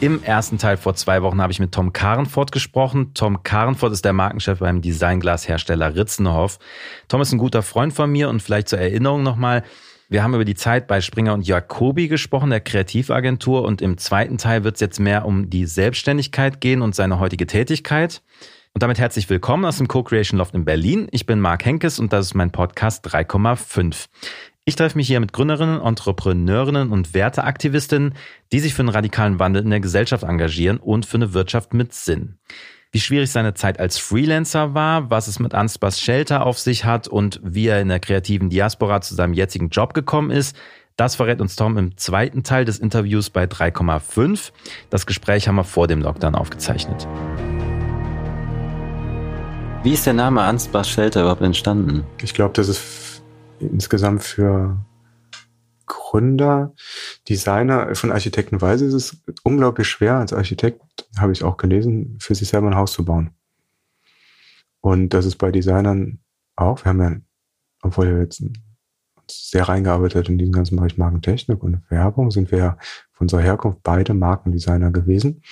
Im ersten Teil vor zwei Wochen habe ich mit Tom Karenfort gesprochen. Tom Karenfort ist der Markenchef beim Designglashersteller Ritzenhoff. Tom ist ein guter Freund von mir und vielleicht zur Erinnerung nochmal. Wir haben über die Zeit bei Springer und Jacobi gesprochen, der Kreativagentur. Und im zweiten Teil wird es jetzt mehr um die Selbstständigkeit gehen und seine heutige Tätigkeit. Und damit herzlich willkommen aus dem Co-Creation Loft in Berlin. Ich bin Marc Henkes und das ist mein Podcast 3,5. Ich treffe mich hier mit Gründerinnen, Entrepreneurinnen und Werteaktivistinnen, die sich für einen radikalen Wandel in der Gesellschaft engagieren und für eine Wirtschaft mit Sinn. Wie schwierig seine Zeit als Freelancer war, was es mit Ansbas Shelter auf sich hat und wie er in der kreativen Diaspora zu seinem jetzigen Job gekommen ist, das verrät uns Tom im zweiten Teil des Interviews bei 3,5. Das Gespräch haben wir vor dem Lockdown aufgezeichnet. Wie ist der Name Ansbas Shelter überhaupt entstanden? Ich glaube, das ist insgesamt für Gründer, Designer, von Architekten weiß ist es unglaublich schwer, als Architekt, habe ich auch gelesen, für sich selber ein Haus zu bauen. Und das ist bei Designern auch. Wir haben ja, obwohl wir jetzt sehr reingearbeitet in diesen ganzen Bereich Markentechnik und Werbung, sind wir ja von unserer Herkunft beide Markendesigner gewesen.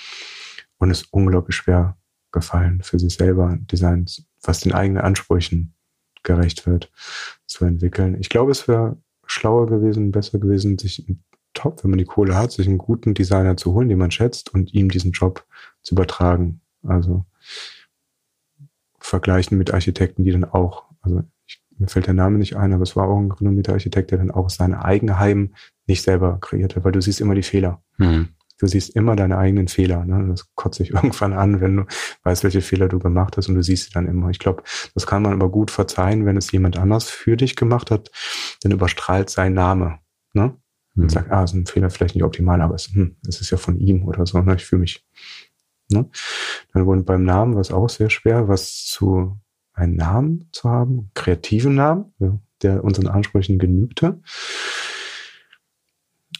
Und es ist unglaublich schwer gefallen, für sich selber Designs, was den eigenen Ansprüchen gerecht wird, zu entwickeln. Ich glaube, es wäre schlauer gewesen, besser gewesen, sich top, wenn man die Kohle hat, sich einen guten Designer zu holen, den man schätzt und ihm diesen Job zu übertragen. Also vergleichen mit Architekten, die dann auch, also ich, mir fällt der Name nicht ein, aber es war auch ein renommierter Architekt, der dann auch seine eigene Heim nicht selber kreierte, weil du siehst immer die Fehler. Mhm du siehst immer deine eigenen Fehler. Ne? Das kotzt sich irgendwann an, wenn du weißt, welche Fehler du gemacht hast und du siehst sie dann immer. Ich glaube, das kann man aber gut verzeihen, wenn es jemand anders für dich gemacht hat, dann überstrahlt sein Name. Ne? Und mhm. sagt, ah, ist ein Fehler vielleicht nicht optimal, aber es, hm, es ist ja von ihm oder so. Ne? Ich fühle mich. Ne? Dann wurde beim Namen war es auch sehr schwer, was zu einen Namen zu haben, kreativen Namen, ja, der unseren Ansprüchen genügte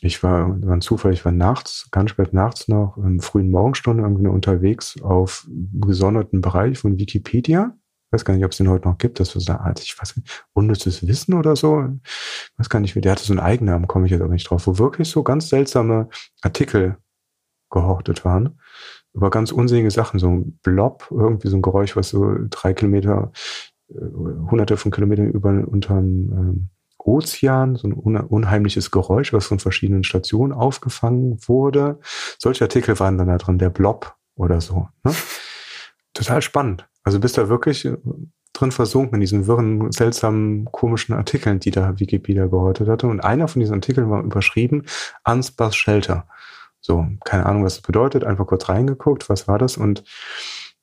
ich war, war ein Zufall, ich war nachts, ganz spät nachts noch, im frühen Morgenstunden irgendwie unterwegs auf gesonderten Bereich von Wikipedia. Ich weiß gar nicht, ob es den heute noch gibt, das war so eine Art, ich weiß nicht, unnützes Wissen oder so. Ich weiß gar nicht, der hatte so einen Eigennamen, komme ich jetzt aber nicht drauf, wo wirklich so ganz seltsame Artikel gehortet waren über ganz unsinnige Sachen, so ein Blob, irgendwie so ein Geräusch, was so drei Kilometer, äh, hunderte von Kilometern über unterm ähm, Ozean, so ein unheimliches Geräusch, was von verschiedenen Stationen aufgefangen wurde. Solche Artikel waren dann da drin, der Blob oder so. Ne? Total spannend. Also bist da wirklich äh, drin versunken in diesen wirren, seltsamen, komischen Artikeln, die da Wikipedia gehortet hatte. Und einer von diesen Artikeln war überschrieben, Ansbach Shelter. So, keine Ahnung, was das bedeutet, einfach kurz reingeguckt, was war das? Und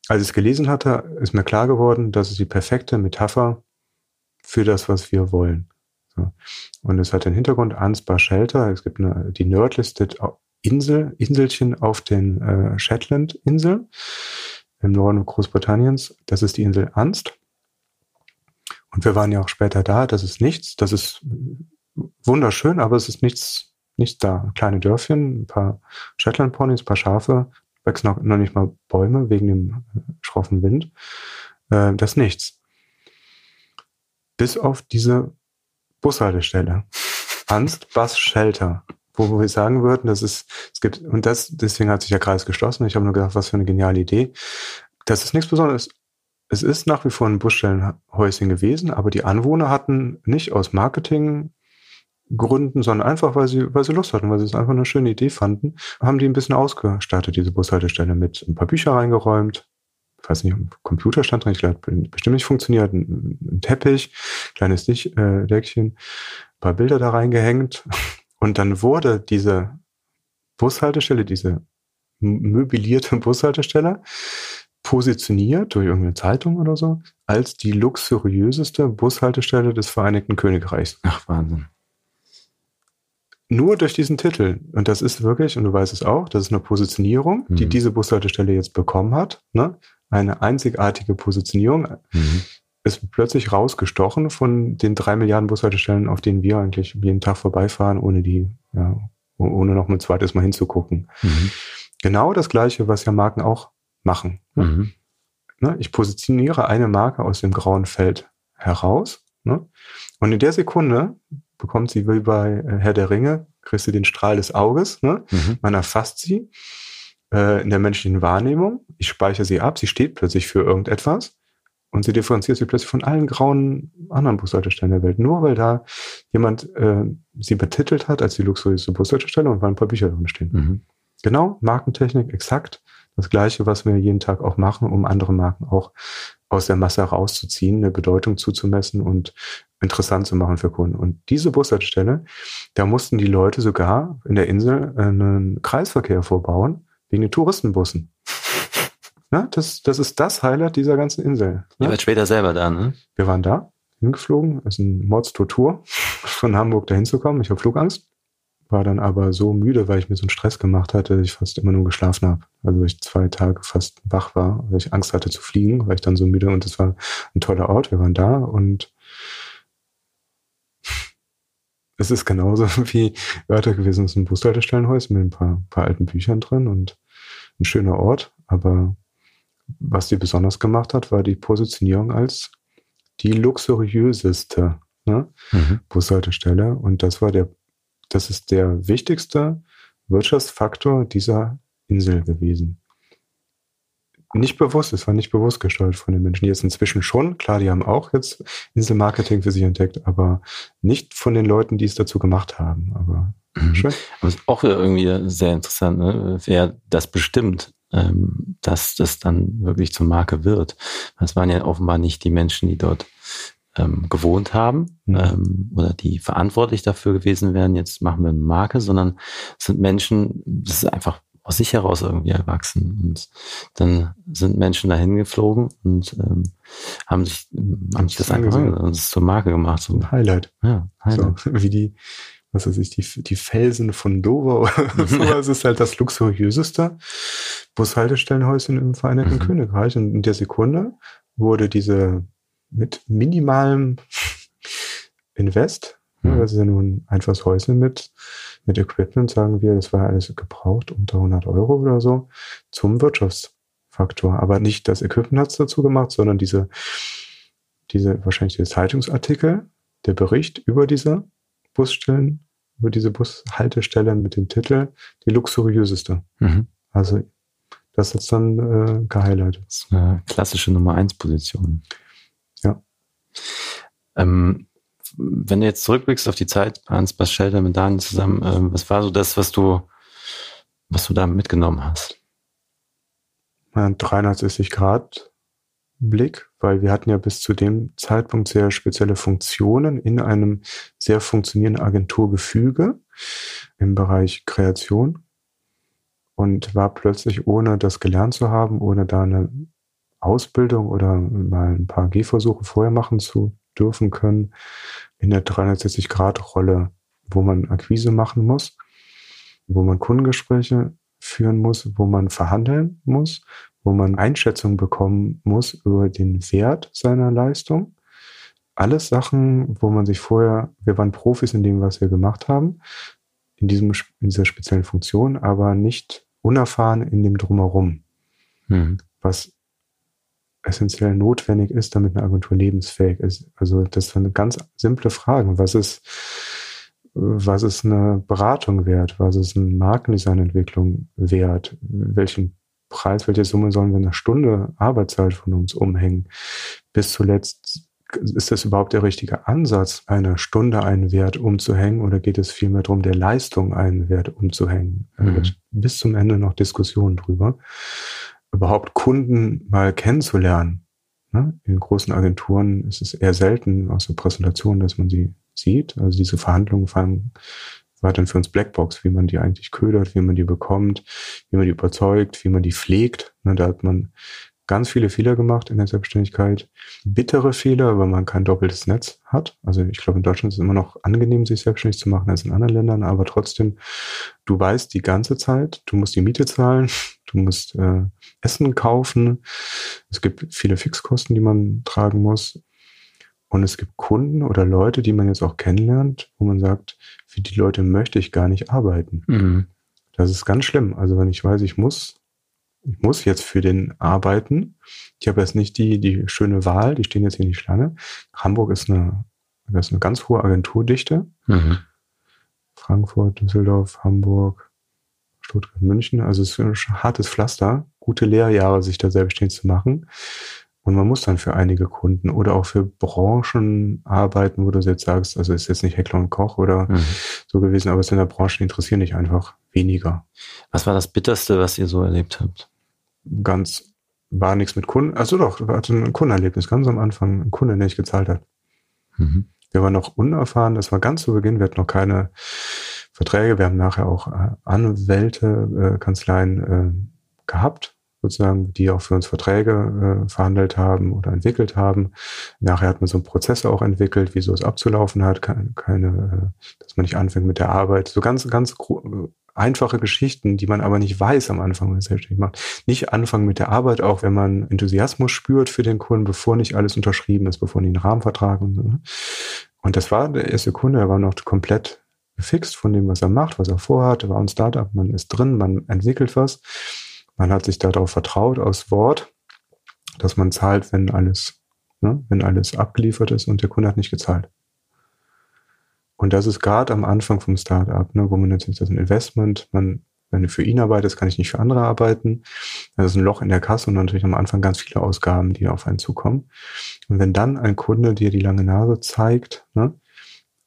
als ich es gelesen hatte, ist mir klar geworden, dass es die perfekte Metapher für das, was wir wollen. Und es hat den Hintergrund Ansbach Shelter. Es gibt eine, die nerdlisted Insel, Inselchen auf den äh, Shetland-Inseln im Norden Großbritanniens. Das ist die Insel Anst. Und wir waren ja auch später da. Das ist nichts. Das ist wunderschön, aber es ist nichts, nichts da. Kleine Dörfchen, ein paar Shetland-Ponys, ein paar Schafe, wachsen noch, noch nicht mal Bäume wegen dem äh, schroffen Wind. Äh, das ist nichts. Bis auf diese Bushaltestelle. Angst, Bus, Shelter. Wo, wir sagen würden, das ist, es gibt, und das, deswegen hat sich der Kreis geschlossen. Ich habe nur gedacht, was für eine geniale Idee. Das ist nichts Besonderes. Es ist nach wie vor ein Busstellenhäuschen gewesen, aber die Anwohner hatten nicht aus Marketinggründen, sondern einfach, weil sie, weil sie Lust hatten, weil sie es einfach eine schöne Idee fanden, haben die ein bisschen ausgestattet, diese Bushaltestelle mit ein paar Bücher reingeräumt, weiß nicht, Computer stand drin, ich glaube, bestimmt nicht funktioniert, ein, ein Teppich, kleines Dich, äh, Deckchen, ein paar Bilder da reingehängt und dann wurde diese Bushaltestelle, diese möblierte Bushaltestelle positioniert durch irgendeine Zeitung oder so als die luxuriöseste Bushaltestelle des Vereinigten Königreichs. Ach, Wahnsinn. Nur durch diesen Titel. Und das ist wirklich, und du weißt es auch, das ist eine Positionierung, die mhm. diese Bushaltestelle jetzt bekommen hat. Ne? Eine einzigartige Positionierung. Mhm. Ist plötzlich rausgestochen von den drei Milliarden Bushaltestellen, auf denen wir eigentlich jeden Tag vorbeifahren, ohne die, ja, ohne noch ein zweites Mal hinzugucken. Mhm. Genau das Gleiche, was ja Marken auch machen. Ne? Mhm. Ne? Ich positioniere eine Marke aus dem grauen Feld heraus. Ne? Und in der Sekunde bekommt sie wie bei Herr der Ringe, kriegst du den Strahl des Auges. Ne? Mhm. Man erfasst sie äh, in der menschlichen Wahrnehmung. Ich speichere sie ab, sie steht plötzlich für irgendetwas und sie differenziert sich plötzlich von allen grauen anderen Bushaltestellen der Welt. Nur weil da jemand äh, sie betitelt hat als die luxuriöse Bushaltestelle und weil ein paar Bücher drin stehen. Mhm. Genau, Markentechnik, exakt das Gleiche, was wir jeden Tag auch machen, um andere Marken auch aus der Masse herauszuziehen, eine Bedeutung zuzumessen und interessant zu machen für Kunden. Und diese Bushaltestelle, da mussten die Leute sogar in der Insel einen Kreisverkehr vorbauen, wegen den Touristenbussen. Ja, das, das ist das Highlight dieser ganzen Insel. Ne? Ihr wart später selber da, ne? Wir waren da, hingeflogen. Ist ein Mordstour von Hamburg dahin zu kommen. Ich habe Flugangst. War dann aber so müde, weil ich mir so einen Stress gemacht hatte, dass ich fast immer nur geschlafen habe. Also weil ich zwei Tage fast wach war, weil ich Angst hatte zu fliegen, weil ich dann so müde und es war ein toller Ort. Wir waren da und es ist genauso wie Wörter gewesen. Es ist ein Bushaltestellenhäuschen mit ein paar, paar alten Büchern drin und ein schöner Ort. Aber was die besonders gemacht hat, war die Positionierung als die luxuriöseste ne? mhm. Bushaltestelle. Und das war der, das ist der wichtigste Wirtschaftsfaktor dieser Insel gewesen. Nicht bewusst, es war nicht bewusst gesteuert von den Menschen. Jetzt inzwischen schon, klar, die haben auch jetzt Inselmarketing für sich entdeckt, aber nicht von den Leuten, die es dazu gemacht haben. Aber mhm. schön. Aber es ist auch irgendwie sehr interessant, ne? wer das bestimmt ähm, dass das dann wirklich zur Marke wird. Das waren ja offenbar nicht die Menschen, die dort ähm, gewohnt haben mhm. ähm, oder die verantwortlich dafür gewesen wären, jetzt machen wir eine Marke, sondern es sind Menschen, das ist einfach aus sich heraus irgendwie erwachsen. Und dann sind Menschen dahin geflogen und ähm, haben sich, haben sich das einfach und zur Marke gemacht. So. Highlight. Ja, Highlight. So, wie die was weiß ich, die, die Felsen von Dover oder sowas ist halt das luxuriöseste Bushaltestellenhäuschen im Vereinigten mhm. Königreich. Und in der Sekunde wurde diese mit minimalem Invest, ne, mhm. das ist ja nur ein einfaches Häuschen mit, mit Equipment, sagen wir, das war alles gebraucht, unter 100 Euro oder so, zum Wirtschaftsfaktor. Aber nicht das Equipment hat es dazu gemacht, sondern diese, diese, wahrscheinlich der Zeitungsartikel, der Bericht über diese Busstellen, über diese Bushaltestelle mit dem Titel die luxuriöseste. Mhm. Also das ist dann äh, gehighlightet. Das ist eine klassische Nummer 1 Position. Ja. Ähm, wenn du jetzt zurückblickst auf die Zeit Hans Bas Schelder mit Daniel zusammen, ähm, was war so das, was du, was du da mitgenommen hast? 360 Grad Blick, weil wir hatten ja bis zu dem Zeitpunkt sehr spezielle Funktionen in einem sehr funktionierenden Agenturgefüge im Bereich Kreation und war plötzlich, ohne das gelernt zu haben, ohne da eine Ausbildung oder mal ein paar Gehversuche vorher machen zu dürfen können, in der 360-Grad-Rolle, wo man Akquise machen muss, wo man Kundengespräche führen muss, wo man verhandeln muss, wo man Einschätzung bekommen muss über den Wert seiner Leistung. Alles Sachen, wo man sich vorher, wir waren Profis in dem, was wir gemacht haben, in, diesem, in dieser speziellen Funktion, aber nicht unerfahren in dem Drumherum, mhm. was essentiell notwendig ist, damit eine Agentur lebensfähig ist. Also das sind ganz simple Fragen. Was ist, was ist eine Beratung wert? Was ist eine Markendesignentwicklung wert? Welchen Preis, welche Summe sollen wir eine Stunde Arbeitszeit von uns umhängen? Bis zuletzt ist das überhaupt der richtige Ansatz, eine Stunde einen Wert umzuhängen oder geht es vielmehr darum, der Leistung einen Wert umzuhängen? Mhm. Bis zum Ende noch Diskussionen drüber. Überhaupt Kunden mal kennenzulernen. Ne? In großen Agenturen ist es eher selten aus der Präsentation, dass man sie sieht. Also diese Verhandlungen fallen war dann für uns Blackbox, wie man die eigentlich ködert, wie man die bekommt, wie man die überzeugt, wie man die pflegt. Ne, da hat man ganz viele Fehler gemacht in der Selbstständigkeit. Bittere Fehler, weil man kein doppeltes Netz hat. Also ich glaube, in Deutschland ist es immer noch angenehm, sich selbstständig zu machen als in anderen Ländern, aber trotzdem, du weißt die ganze Zeit, du musst die Miete zahlen, du musst äh, Essen kaufen. Es gibt viele Fixkosten, die man tragen muss. Und es gibt Kunden oder Leute, die man jetzt auch kennenlernt, wo man sagt, für die Leute möchte ich gar nicht arbeiten. Mhm. Das ist ganz schlimm. Also wenn ich weiß, ich muss, ich muss jetzt für den arbeiten. Ich habe jetzt nicht die, die schöne Wahl, die stehen jetzt hier nicht Schlange. Hamburg ist eine, das ist eine ganz hohe Agenturdichte. Mhm. Frankfurt, Düsseldorf, Hamburg, Stuttgart, München. Also es ist ein hartes Pflaster, gute Lehrjahre, sich da selbstständig zu machen. Und man muss dann für einige Kunden oder auch für Branchen arbeiten, wo du jetzt sagst, also ist jetzt nicht Heckler und Koch oder mhm. so gewesen, aber es in der Branche interessieren dich einfach weniger. Was war das Bitterste, was ihr so erlebt habt? Ganz, war nichts mit Kunden, also doch, war ein Kundenerlebnis, ganz am Anfang, ein Kunde, der nicht gezahlt hat. Mhm. Wir waren noch unerfahren, das war ganz zu Beginn, wir hatten noch keine Verträge, wir haben nachher auch äh, Anwälte, äh, Kanzleien äh, gehabt, sozusagen, die auch für uns Verträge äh, verhandelt haben oder entwickelt haben. Nachher hat man so einen Prozess auch entwickelt, wie so es abzulaufen hat, keine, keine äh, dass man nicht anfängt mit der Arbeit. So ganz, ganz einfache Geschichten, die man aber nicht weiß am Anfang, wenn man es selbstständig macht. Nicht anfangen mit der Arbeit, auch wenn man Enthusiasmus spürt für den Kunden, bevor nicht alles unterschrieben ist, bevor nicht ein Rahmenvertrag und so. Ne? Und das war der erste Kunde, er war noch komplett gefixt von dem, was er macht, was er vorhat. Er war ein Startup, man ist drin, man entwickelt was. Man hat sich darauf vertraut aus Wort, dass man zahlt, wenn alles, ne, wenn alles abgeliefert ist und der Kunde hat nicht gezahlt. Und das ist gerade am Anfang vom Startup, ne, wo man natürlich das ist ein Investment, man, wenn du für ihn arbeitest, kann ich nicht für andere arbeiten. Das ist ein Loch in der Kasse und natürlich am Anfang ganz viele Ausgaben, die auf einen zukommen. Und wenn dann ein Kunde dir die lange Nase zeigt ne,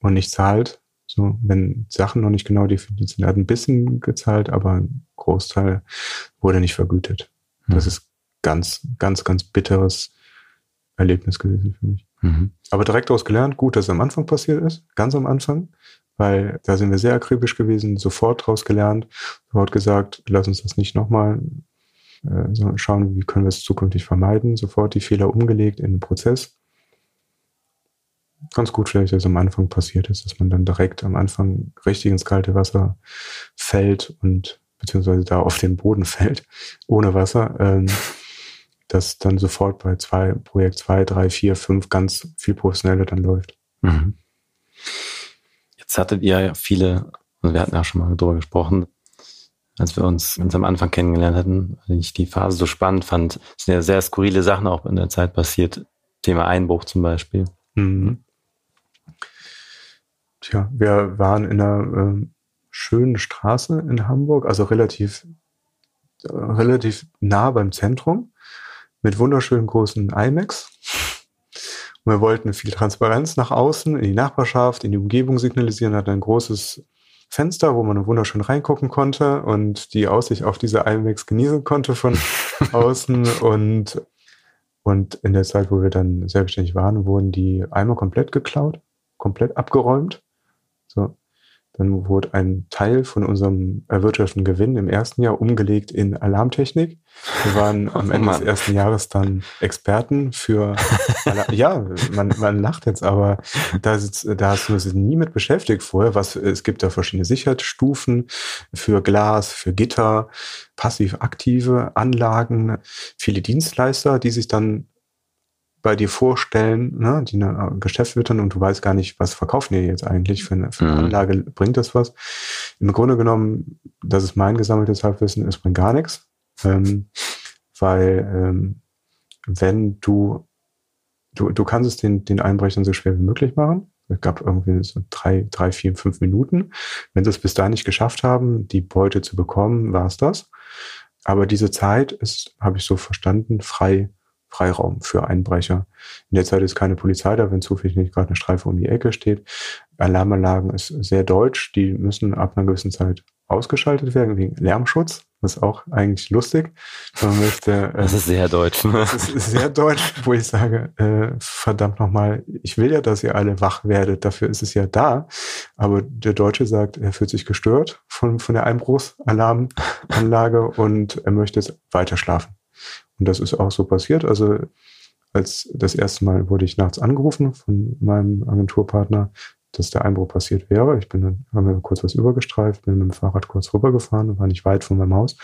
und nicht zahlt, so, wenn Sachen noch nicht genau definiert sind, er hat ein bisschen gezahlt, aber ein Großteil wurde nicht vergütet. Mhm. Das ist ganz, ganz, ganz bitteres Erlebnis gewesen für mich. Mhm. Aber direkt daraus gelernt, gut, dass es am Anfang passiert ist, ganz am Anfang, weil da sind wir sehr akribisch gewesen, sofort daraus gelernt, sofort gesagt, lass uns das nicht nochmal äh, schauen, wie können wir es zukünftig vermeiden, sofort die Fehler umgelegt in den Prozess ganz gut vielleicht, dass am Anfang passiert ist, dass man dann direkt am Anfang richtig ins kalte Wasser fällt und beziehungsweise da auf den Boden fällt, ohne Wasser, ähm, dass dann sofort bei zwei, Projekt zwei, drei, vier, fünf ganz viel professioneller dann läuft. Mhm. Jetzt hattet ihr ja viele, also wir hatten ja schon mal darüber gesprochen, als wir uns uns am Anfang kennengelernt hatten, weil ich die Phase so spannend fand, sind ja sehr skurrile Sachen auch in der Zeit passiert. Thema Einbruch zum Beispiel. Mhm. Tja, wir waren in einer äh, schönen Straße in Hamburg, also relativ, äh, relativ nah beim Zentrum, mit wunderschönen großen IMAX. Und wir wollten viel Transparenz nach außen, in die Nachbarschaft, in die Umgebung signalisieren, hatten ein großes Fenster, wo man wunderschön reingucken konnte und die Aussicht auf diese IMAX genießen konnte von außen. Und, und in der Zeit, wo wir dann selbstständig waren, wurden die Eimer komplett geklaut, komplett abgeräumt. Dann wurde ein Teil von unserem erwirtschafteten Gewinn im ersten Jahr umgelegt in Alarmtechnik. Wir waren am Ende oh des ersten Jahres dann Experten für, Alarm ja, man, man lacht jetzt, aber da, sitzt, da hast du uns nie mit beschäftigt vorher. Was, es gibt da verschiedene Sicherheitsstufen für Glas, für Gitter, passiv-aktive Anlagen, viele Dienstleister, die sich dann bei dir vorstellen, ne, die eine Geschäft wittern und du weißt gar nicht, was verkaufen die jetzt eigentlich für eine, für eine mhm. Anlage, bringt das was? Im Grunde genommen, das ist mein gesammeltes Halbwissen, es bringt gar nichts, ähm, weil ähm, wenn du, du, du kannst es den, den Einbrechern so schwer wie möglich machen, es gab irgendwie so drei, drei, vier, fünf Minuten. Wenn sie es bis dahin nicht geschafft haben, die Beute zu bekommen, war es das. Aber diese Zeit ist, habe ich so verstanden, frei Freiraum für Einbrecher. In der Zeit ist keine Polizei da, wenn zufällig nicht gerade eine Streife um die Ecke steht. Alarmanlagen ist sehr deutsch. Die müssen ab einer gewissen Zeit ausgeschaltet werden wegen Lärmschutz. Das ist auch eigentlich lustig. Man möchte, äh, das ist sehr deutsch. Ne? Das ist sehr deutsch, wo ich sage, äh, verdammt nochmal, ich will ja, dass ihr alle wach werdet. Dafür ist es ja da. Aber der Deutsche sagt, er fühlt sich gestört von, von der Einbruchsalarmanlage und er möchte jetzt weiter schlafen. Und das ist auch so passiert. Also als das erste Mal wurde ich nachts angerufen von meinem Agenturpartner, dass der Einbruch passiert wäre. Ich bin dann, haben wir kurz was übergestreift, bin mit dem Fahrrad kurz rübergefahren, war nicht weit von meinem Haus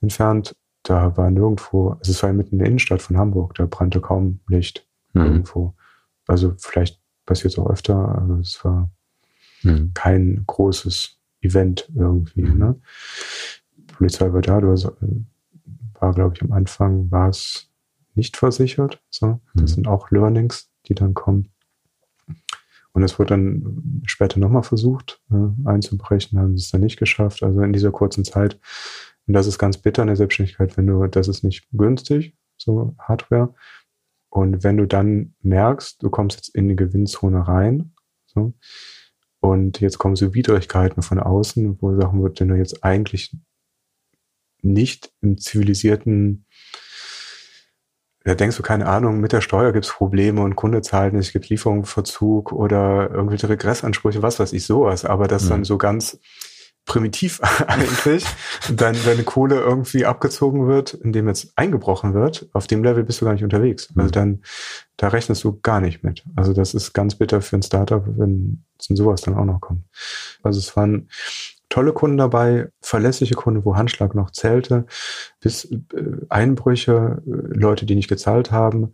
entfernt. Da war nirgendwo, also es war ja mitten in der Innenstadt von Hamburg, da brannte kaum Licht mhm. irgendwo. Also vielleicht passiert es auch öfter, aber es war mhm. kein großes Event irgendwie. Mhm. Ne? Die Polizei war da, du hast, war, glaube ich, am Anfang war es nicht versichert. So, das mhm. sind auch Learnings, die dann kommen. Und es wurde dann später nochmal versucht äh, einzubrechen, haben es dann nicht geschafft. Also in dieser kurzen Zeit. Und das ist ganz bitter in der Selbstständigkeit, wenn du, das ist nicht günstig, so Hardware. Und wenn du dann merkst, du kommst jetzt in die Gewinnzone rein, so, und jetzt kommen so Widrigkeiten von außen, wo Sachen wird, wenn du jetzt eigentlich nicht im zivilisierten da denkst du, keine Ahnung, mit der Steuer gibt's Probleme und Kunde zahlt nicht, es gibt Lieferungsverzug oder irgendwelche Regressansprüche, was weiß ich, sowas. Aber das mhm. dann so ganz primitiv eigentlich, dann deine Kohle irgendwie abgezogen wird, indem jetzt eingebrochen wird, auf dem Level bist du gar nicht unterwegs. Also mhm. dann, da rechnest du gar nicht mit. Also das ist ganz bitter für ein Startup, wenn sowas dann auch noch kommt. Also es waren tolle Kunden dabei, verlässliche Kunden, wo Handschlag noch zählte, bis äh, Einbrüche, äh, Leute, die nicht gezahlt haben,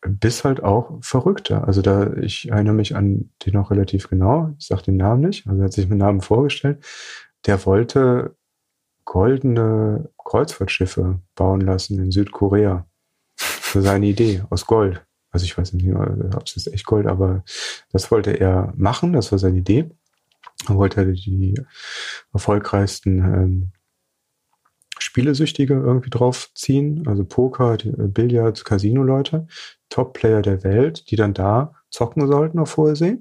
bis halt auch Verrückte. Also da, ich erinnere mich an den noch relativ genau, ich sage den Namen nicht, also er hat sich mit Namen vorgestellt, der wollte goldene Kreuzfahrtschiffe bauen lassen in Südkorea. Für seine Idee aus Gold. Also ich weiß nicht, ob es jetzt echt Gold, aber das wollte er machen, das war seine Idee. Wollte die erfolgreichsten ähm, Spielesüchtige irgendwie draufziehen, also Poker, äh, Billard, Casino-Leute, Top-Player der Welt, die dann da zocken sollten auf hoher See.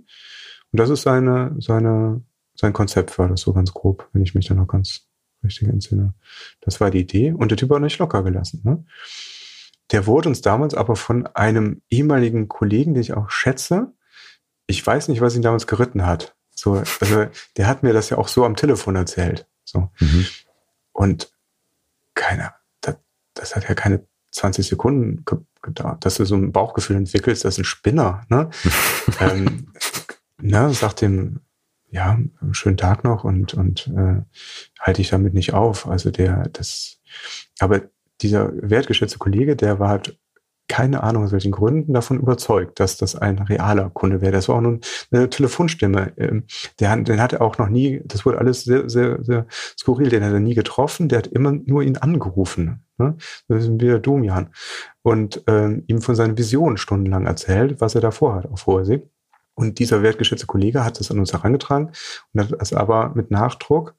Und das ist seine, seine, sein Konzept war das so ganz grob, wenn ich mich da noch ganz richtig entsinne. Das war die Idee und der Typ hat nicht locker gelassen. Ne? Der wurde uns damals aber von einem ehemaligen Kollegen, den ich auch schätze, ich weiß nicht, was ihn damals geritten hat. So, also der hat mir das ja auch so am Telefon erzählt. So. Mhm. Und keiner, das, das hat ja keine 20 Sekunden gedauert, dass du so ein Bauchgefühl entwickelst, das ist ein Spinner, ne? ähm, ne, sagt dem, ja, schönen Tag noch und, und äh, halte ich damit nicht auf. Also der, das, aber dieser wertgeschätzte Kollege, der war halt keine Ahnung aus welchen Gründen davon überzeugt, dass das ein realer Kunde wäre. Das war auch nur eine Telefonstimme. Ähm, der, den hat er auch noch nie, das wurde alles sehr, sehr, sehr skurril, den hat er nie getroffen, der hat immer nur ihn angerufen. Ne? Das ist wieder Domian. Und ähm, ihm von seinen Visionen stundenlang erzählt, was er da vorhat auf hoher See. Und dieser wertgeschätzte Kollege hat das an uns herangetragen und hat es aber mit Nachdruck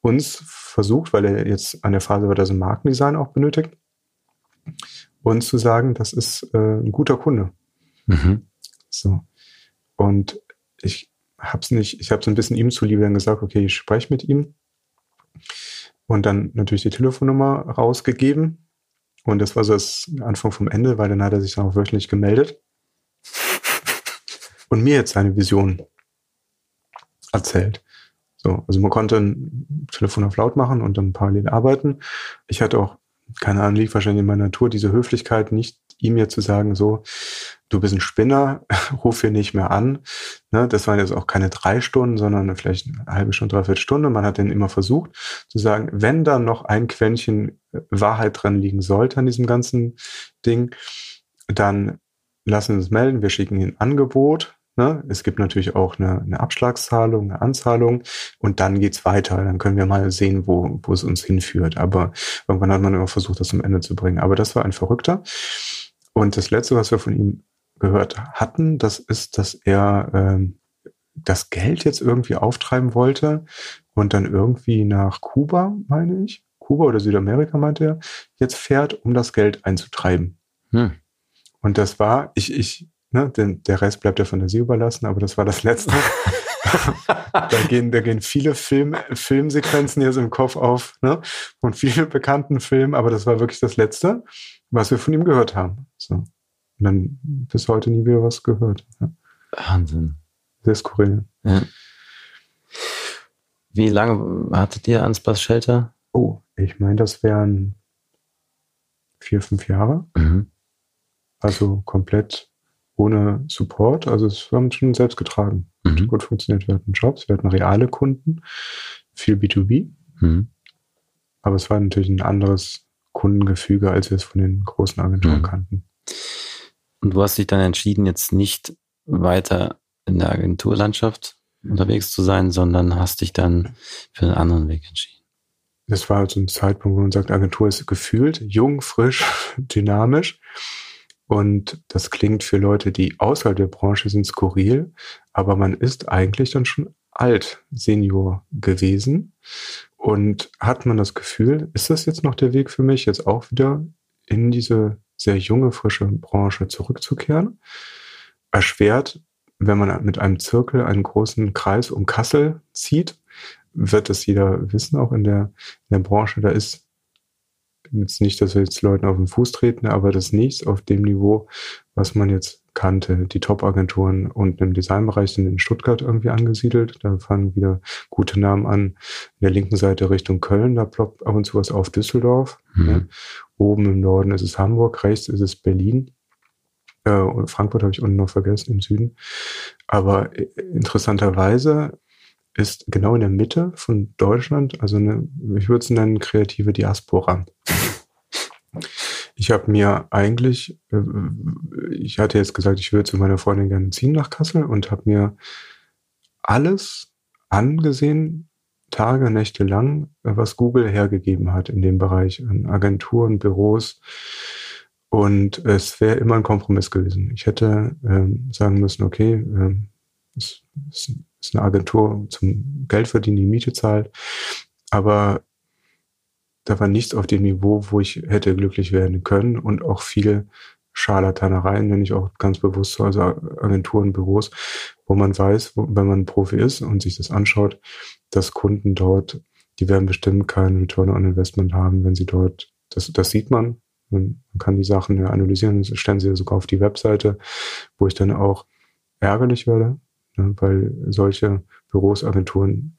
uns versucht, weil er jetzt an der Phase war, dass er Markendesign auch benötigt, und zu sagen, das ist äh, ein guter Kunde. Mhm. So. Und ich habe es nicht, ich habe so ein bisschen ihm zuliebe dann gesagt, okay, ich spreche mit ihm. Und dann natürlich die Telefonnummer rausgegeben. Und das war so das Anfang vom Ende, weil dann hat er sich dann auch wöchentlich gemeldet. Und mir jetzt seine Vision erzählt. So, also man konnte ein Telefon auf laut machen und dann parallel arbeiten. Ich hatte auch keine Ahnung, liegt wahrscheinlich in meiner Natur, diese Höflichkeit, nicht ihm jetzt zu sagen, so, du bist ein Spinner, ruf hier nicht mehr an. Ne, das waren jetzt auch keine drei Stunden, sondern vielleicht eine halbe Stunde, dreiviertel Stunde. Man hat dann immer versucht zu sagen, wenn da noch ein Quäntchen Wahrheit dran liegen sollte an diesem ganzen Ding, dann lassen wir uns melden, wir schicken Ihnen ein Angebot, Ne? Es gibt natürlich auch eine, eine Abschlagszahlung, eine Anzahlung und dann geht's weiter. Dann können wir mal sehen, wo, wo es uns hinführt. Aber irgendwann hat man immer versucht, das zum Ende zu bringen. Aber das war ein Verrückter. Und das Letzte, was wir von ihm gehört hatten, das ist, dass er ähm, das Geld jetzt irgendwie auftreiben wollte und dann irgendwie nach Kuba, meine ich, Kuba oder Südamerika meinte er, jetzt fährt, um das Geld einzutreiben. Hm. Und das war, ich, ich Ne? Den, der Rest bleibt der Fantasie überlassen, aber das war das Letzte. da, gehen, da gehen viele Film, Filmsequenzen jetzt im Kopf auf, ne? von vielen bekannten Filmen, aber das war wirklich das Letzte, was wir von ihm gehört haben. So. Und dann bis heute nie wieder was gehört. Ja. Wahnsinn. Sehr skurril. Ja. Wie lange hattet ihr Anspaß Shelter? Oh, ich meine, das wären vier, fünf Jahre. Mhm. Also komplett ohne Support. Also es haben schon selbst getragen. Mhm. Gut funktioniert. Wir hatten Jobs, wir hatten reale Kunden, viel B2B. Mhm. Aber es war natürlich ein anderes Kundengefüge, als wir es von den großen Agenturen mhm. kannten. Und du hast dich dann entschieden, jetzt nicht weiter in der Agenturlandschaft unterwegs zu sein, sondern hast dich dann für einen anderen Weg entschieden. Das war halt so ein Zeitpunkt, wo man sagt, Agentur ist gefühlt, jung, frisch, dynamisch Und das klingt für Leute, die außerhalb der Branche sind, skurril, aber man ist eigentlich dann schon alt Senior gewesen und hat man das Gefühl, ist das jetzt noch der Weg für mich, jetzt auch wieder in diese sehr junge, frische Branche zurückzukehren? Erschwert, wenn man mit einem Zirkel einen großen Kreis um Kassel zieht, wird es jeder wissen, auch in der, in der Branche, da ist jetzt nicht, dass wir jetzt Leuten auf den Fuß treten, aber das nichts auf dem Niveau, was man jetzt kannte. Die Top-Agenturen und im Designbereich sind in Stuttgart irgendwie angesiedelt. Da fangen wieder gute Namen an. In der linken Seite Richtung Köln, da ploppt ab und zu was auf Düsseldorf. Mhm. Ne? Oben im Norden ist es Hamburg, rechts ist es Berlin. Äh, Frankfurt habe ich unten noch vergessen, im Süden. Aber äh, interessanterweise ist genau in der Mitte von Deutschland, also eine, ich würde es nennen, kreative Diaspora. Ich habe mir eigentlich, äh, ich hatte jetzt gesagt, ich würde zu meiner Freundin gerne ziehen nach Kassel und habe mir alles angesehen, Tage, Nächte lang, was Google hergegeben hat in dem Bereich an Agenturen, Büros. Und es wäre immer ein Kompromiss gewesen. Ich hätte ähm, sagen müssen, okay, ähm, es, es ist eine Agentur zum Geld verdienen, die Miete zahlt. Aber da war nichts auf dem Niveau, wo ich hätte glücklich werden können. Und auch viel Scharlatanereien, nenne ich auch ganz bewusst so, also Agenturen, Büros, wo man weiß, wo, wenn man Profi ist und sich das anschaut, dass Kunden dort, die werden bestimmt keinen Return on Investment haben, wenn sie dort, das, das sieht man, man kann die Sachen ja analysieren, stellen sie sogar auf die Webseite, wo ich dann auch ärgerlich werde, Ne, weil solche Büros, Agenturen,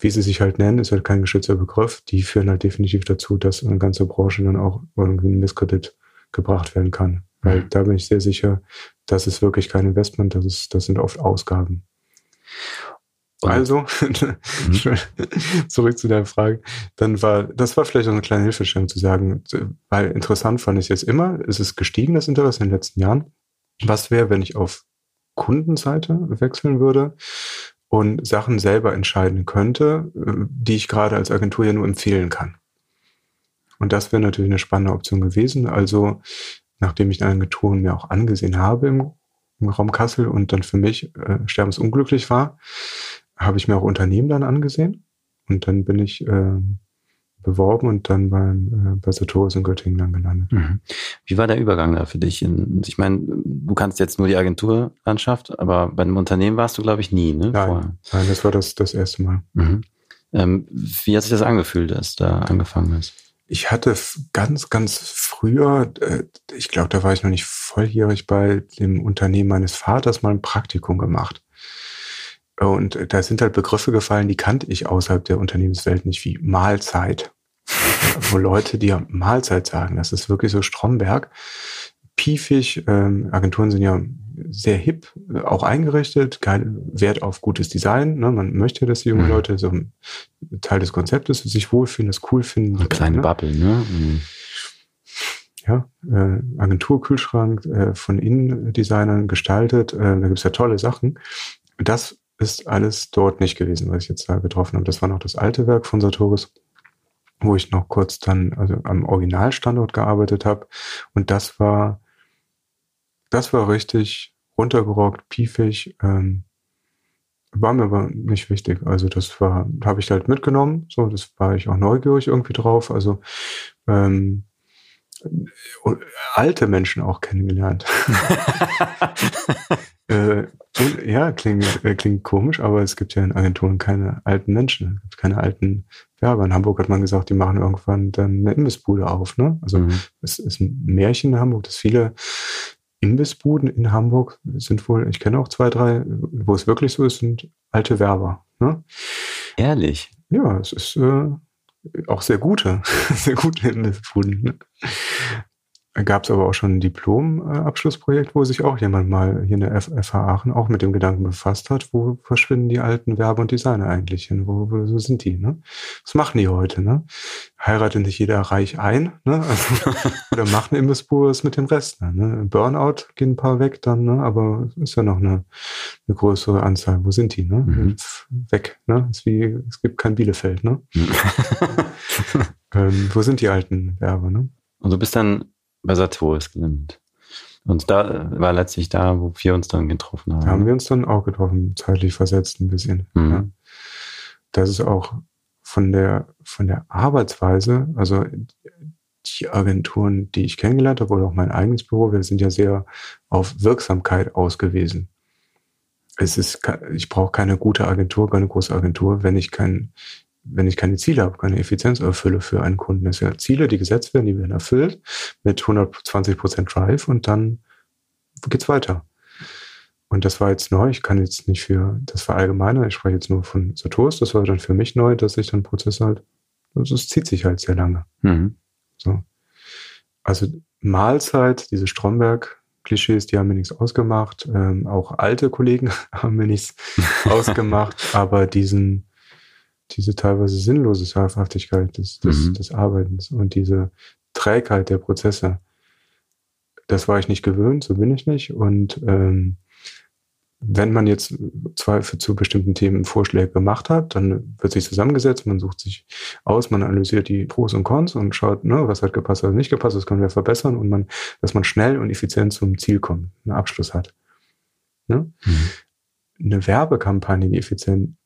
wie sie sich halt nennen, ist halt kein geschützter Begriff, die führen halt definitiv dazu, dass eine ganze Branche dann auch irgendwie in Misskredit gebracht werden kann. Weil mhm. da bin ich sehr sicher, das ist wirklich kein Investment, das, ist, das sind oft Ausgaben. Und also, mhm. zurück zu der Frage, dann war, das war vielleicht auch eine kleine Hilfestellung zu sagen, weil interessant fand ich jetzt immer, es ist gestiegen, das Interesse in den letzten Jahren. Was wäre, wenn ich auf Kundenseite wechseln würde und Sachen selber entscheiden könnte, äh, die ich gerade als Agentur ja nur empfehlen kann. Und das wäre natürlich eine spannende Option gewesen. Also, nachdem ich Agenturen mir auch angesehen habe im, im Raum Kassel und dann für mich äh, sterbensunglücklich war, habe ich mir auch Unternehmen dann angesehen. Und dann bin ich äh, beworben und dann beim, äh, bei Sartorius in Göttingen dann gelandet. Mhm. Wie war der Übergang da für dich? In, ich meine, du kannst jetzt nur die Agenturlandschaft, aber bei einem Unternehmen warst du, glaube ich, nie, ne? Nein, nein, das war das, das erste Mal. Mhm. Ähm, wie hat sich das angefühlt, dass da angefangen ist? Ich hatte ganz, ganz früher, äh, ich glaube, da war ich noch nicht volljährig bei dem Unternehmen meines Vaters mal ein Praktikum gemacht. Und da sind halt Begriffe gefallen, die kannte ich außerhalb der Unternehmenswelt nicht, wie Mahlzeit wo Leute dir Mahlzeit sagen. Das ist wirklich so Stromberg. Piefig, ähm, Agenturen sind ja sehr hip, äh, auch eingerichtet, kein Wert auf gutes Design. Ne? Man möchte, dass die jungen mhm. Leute so Teil des Konzeptes sich wohlfühlen, das cool finden. Eine kleine ne? Bubble, ne? Mhm. Ja, äh, Agenturkühlschrank äh, von Innendesignern gestaltet. Äh, da gibt's ja tolle Sachen. Das ist alles dort nicht gewesen, was ich jetzt da getroffen habe. Das war noch das alte Werk von Sartorius wo ich noch kurz dann also am Originalstandort gearbeitet habe. Und das war, das war richtig runtergerockt, piefig. Ähm, war mir aber nicht wichtig. Also das war, habe ich halt mitgenommen. So, das war ich auch neugierig irgendwie drauf. Also ähm, alte Menschen auch kennengelernt. äh, ja, klingt, äh, klingt komisch, aber es gibt ja in Agenturen keine alten Menschen, es gibt keine alten Werber. In Hamburg hat man gesagt, die machen irgendwann dann eine Imbissbude auf. Ne? Also mhm. es ist ein Märchen in Hamburg, dass viele Imbissbuden in Hamburg sind wohl, ich kenne auch zwei, drei, wo es wirklich so ist, sind alte Werber. Ne? Ehrlich? Ja, es ist äh, auch sehr gute, sehr gute Imbissbuden. Ne? Gab es aber auch schon ein Diplom-Abschlussprojekt, wo sich auch jemand mal hier in der FH Aachen auch mit dem Gedanken befasst hat, wo verschwinden die alten Werbe- und Designer eigentlich hin? Wo, wo sind die? Ne? Was machen die heute? Ne? Heiratet nicht jeder reich ein? Ne? Also, oder machen Imbissburs mit dem Rest? Ne? Burnout gehen ein paar weg dann, ne? aber ist ja noch eine, eine größere Anzahl. Wo sind die? Ne? Mhm. Weg. Ne? Ist wie, es gibt kein Bielefeld. Ne? ähm, wo sind die alten Werbe? Ne? Und du bist dann bei Sartorius gelandet. Und da war letztlich da, wo wir uns dann getroffen haben. Da haben wir uns dann auch getroffen, zeitlich versetzt ein bisschen. Mhm. Ja. Das ist auch von der, von der Arbeitsweise, also die Agenturen, die ich kennengelernt habe, oder auch mein eigenes Büro, wir sind ja sehr auf Wirksamkeit ausgewiesen. Es ist, ich brauche keine gute Agentur, keine große Agentur, wenn ich kein, wenn ich keine Ziele habe, keine Effizienz erfülle für einen Kunden. Das sind ja Ziele, die gesetzt werden, die werden erfüllt mit 120 Prozent Drive und dann geht's weiter. Und das war jetzt neu. Ich kann jetzt nicht für das verallgemeinern. Ich spreche jetzt nur von Satos. Das war dann für mich neu, dass ich dann Prozess halt, also es zieht sich halt sehr lange. Mhm. So. Also Mahlzeit, diese Stromberg-Klischees, die haben mir nichts ausgemacht. Ähm, auch alte Kollegen haben mir nichts ausgemacht. Aber diesen, diese teilweise sinnlose Scharfhaftigkeit des, des, mhm. des Arbeitens und diese Trägheit der Prozesse, das war ich nicht gewöhnt, so bin ich nicht. Und ähm, wenn man jetzt Zweifel zu bestimmten Themen Vorschläge gemacht hat, dann wird sich zusammengesetzt, man sucht sich aus, man analysiert die Pros und Cons und schaut, ne, was hat gepasst, was nicht gepasst, was können wir verbessern und man, dass man schnell und effizient zum Ziel kommt, einen Abschluss hat. Ne? Mhm. Eine Werbekampagne, die effizient ist,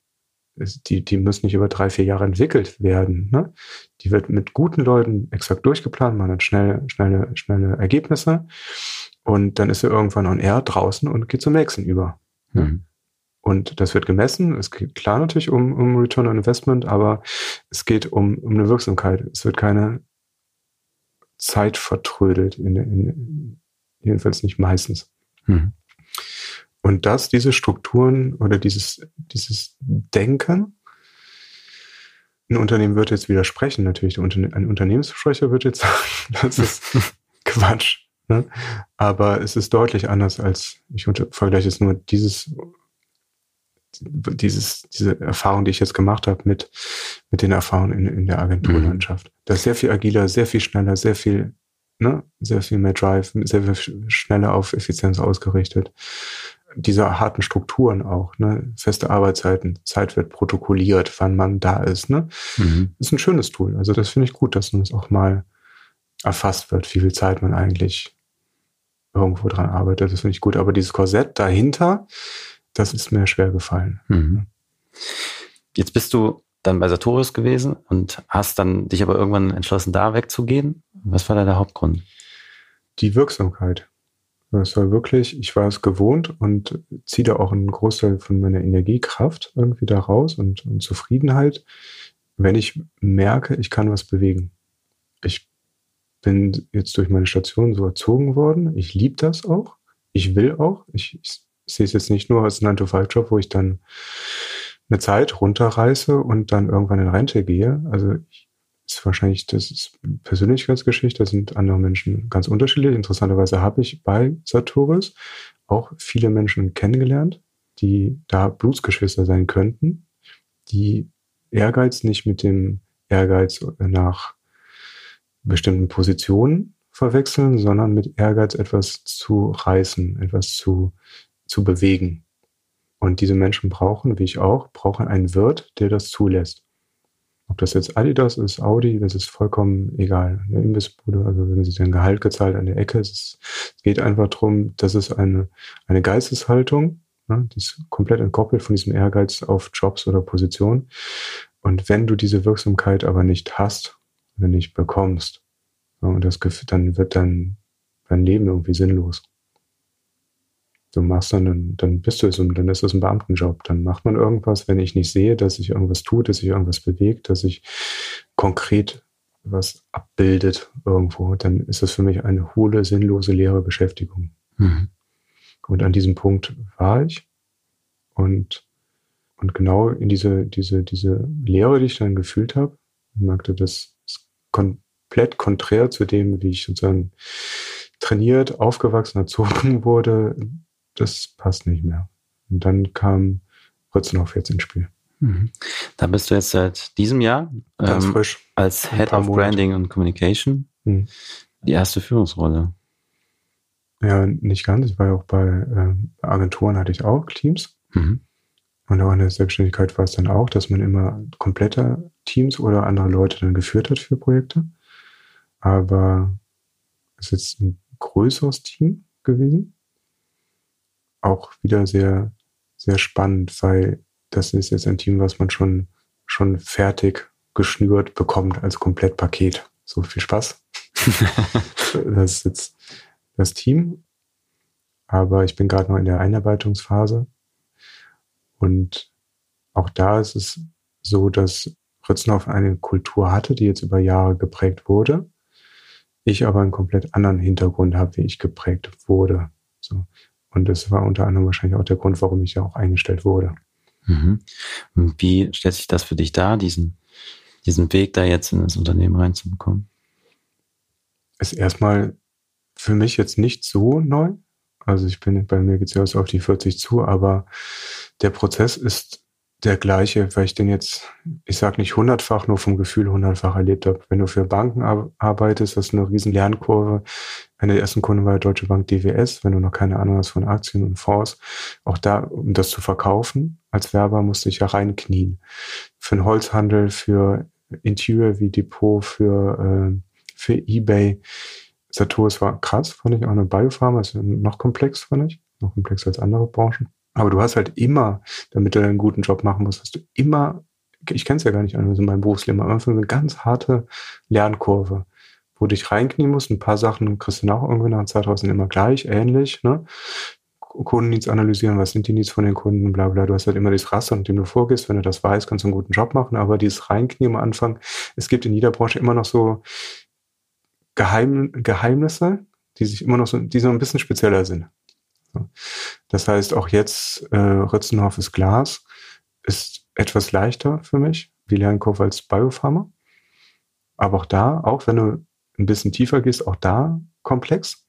die, die muss nicht über drei, vier Jahre entwickelt werden. Ne? Die wird mit guten Leuten exakt durchgeplant, man hat schnell, schnelle, schnelle Ergebnisse und dann ist er irgendwann on air draußen und geht zum nächsten über. Mhm. Und das wird gemessen. Es geht klar natürlich um, um Return on Investment, aber es geht um, um eine Wirksamkeit. Es wird keine Zeit vertrödelt, in, in, jedenfalls nicht meistens. Mhm. Und dass diese Strukturen oder dieses, dieses Denken, ein Unternehmen wird jetzt widersprechen, natürlich. Ein Unternehmenssprecher wird jetzt sagen, das ist Quatsch. Ne? Aber es ist deutlich anders als, ich vergleiche jetzt nur dieses, dieses, diese Erfahrung, die ich jetzt gemacht habe mit, mit den Erfahrungen in, in der Agenturlandschaft. Mhm. Das ist sehr viel agiler, sehr viel schneller, sehr viel, ne, sehr viel mehr Drive, sehr viel schneller auf Effizienz ausgerichtet. Diese harten Strukturen auch, ne, feste Arbeitszeiten, Zeit wird protokolliert, wann man da ist, ne, mhm. ist ein schönes Tool. Also das finde ich gut, dass man es auch mal erfasst wird, wie viel Zeit man eigentlich irgendwo dran arbeitet. Das finde ich gut. Aber dieses Korsett dahinter, das ist mir schwer gefallen. Mhm. Jetzt bist du dann bei Sartorius gewesen und hast dann dich aber irgendwann entschlossen, da wegzugehen. Was war da der Hauptgrund? Die Wirksamkeit. Das war wirklich, ich war es gewohnt und ziehe da auch einen Großteil von meiner Energiekraft irgendwie da raus und, und Zufriedenheit, wenn ich merke, ich kann was bewegen. Ich bin jetzt durch meine Station so erzogen worden. Ich liebe das auch. Ich will auch. Ich, ich sehe es jetzt nicht nur als 9-to-5-Job, wo ich dann eine Zeit runterreiße und dann irgendwann in Rente gehe. Also ich, ist wahrscheinlich, das ist Persönlichkeitsgeschichte, da sind andere Menschen ganz unterschiedlich. Interessanterweise habe ich bei Sartoris auch viele Menschen kennengelernt, die da Blutsgeschwister sein könnten, die Ehrgeiz nicht mit dem Ehrgeiz nach bestimmten Positionen verwechseln, sondern mit Ehrgeiz etwas zu reißen, etwas zu, zu bewegen. Und diese Menschen brauchen, wie ich auch, brauchen einen Wirt, der das zulässt. Ob das jetzt Adidas ist, Audi, das ist vollkommen egal. Eine Imbissbude, also wenn sie ein Gehalt gezahlt an der Ecke, es, ist, es geht einfach darum, das ist eine, eine Geisteshaltung, ne, die ist komplett entkoppelt von diesem Ehrgeiz auf Jobs oder Positionen. Und wenn du diese Wirksamkeit aber nicht hast oder nicht bekommst. Und das dann wird dein, dein Leben irgendwie sinnlos. Du machst dann, dann bist du es und dann ist es ein Beamtenjob. Dann macht man irgendwas, wenn ich nicht sehe, dass sich irgendwas tut, dass sich irgendwas bewegt, dass sich konkret was abbildet irgendwo, dann ist das für mich eine hohle, sinnlose, leere Beschäftigung. Mhm. Und an diesem Punkt war ich. Und, und genau in diese, diese, diese Leere, die ich dann gefühlt habe, merkte, das komplett konträr zu dem, wie ich sozusagen trainiert, aufgewachsen, erzogen wurde. Das passt nicht mehr. Und dann kam Rützenhoff jetzt ins Spiel. Mhm. Da bist du jetzt seit diesem Jahr Ganz ähm, frisch. als Head of Branding und Communication. Mhm. Die erste Führungsrolle. Ja, nicht ganz. Ich war ja auch bei ähm, Agenturen, hatte ich auch Teams. Mhm. Und auch in der Selbstständigkeit war es dann auch, dass man immer komplette Teams oder andere Leute dann geführt hat für Projekte. Aber es ist jetzt ein größeres Team gewesen. Auch wieder sehr, sehr spannend, weil das ist jetzt ein Team, was man schon, schon fertig geschnürt bekommt als Komplettpaket. So viel Spaß. das ist jetzt das Team. Aber ich bin gerade noch in der Einarbeitungsphase. Und auch da ist es so, dass Ritzenhoff eine Kultur hatte, die jetzt über Jahre geprägt wurde. Ich aber einen komplett anderen Hintergrund habe, wie ich geprägt wurde. So. Und das war unter anderem wahrscheinlich auch der Grund, warum ich ja auch eingestellt wurde. Mhm. Wie stellt sich das für dich dar, diesen, diesen Weg da jetzt in das Unternehmen reinzubekommen? Ist erstmal für mich jetzt nicht so neu. Also ich bin bei mir geht es ja auf die 40 zu, aber der Prozess ist der gleiche, weil ich den jetzt, ich sage nicht hundertfach, nur vom Gefühl hundertfach erlebt habe. Wenn du für Banken arbeitest, das ist eine riesen Lernkurve. Eine der ersten Kunden war Deutsche Bank DWS, wenn du noch keine Ahnung hast von Aktien und Fonds. Auch da, um das zu verkaufen, als Werber musste ich ja reinknien. Für den Holzhandel, für Interior wie Depot, für, äh, für Ebay. Saturus war krass, fand ich, auch eine Biopharma, ist noch komplex, fand ich. Noch komplexer als andere Branchen. Aber du hast halt immer, damit du einen guten Job machen musst, hast du immer, ich kenne es ja gar nicht anders in meinem Berufsleben, am Anfang eine ganz harte Lernkurve, wo du dich reinknien musst. Ein paar Sachen kriegst du nach irgendwie nach einer Zeit sind immer gleich, ähnlich, ne? Kundendienst analysieren, was sind die Needs von den Kunden, bla bla. Du hast halt immer dieses Raster, mit dem du vorgehst. Wenn du das weißt, kannst du einen guten Job machen. Aber dieses Reinknien am Anfang, es gibt in jeder Branche immer noch so Geheim, Geheimnisse, die sich immer noch so, die so ein bisschen spezieller sind. Das heißt, auch jetzt äh, Ritzenhoff ist Glas ist etwas leichter für mich, die Lernkurve als Biopharma. Aber auch da, auch wenn du ein bisschen tiefer gehst, auch da komplex.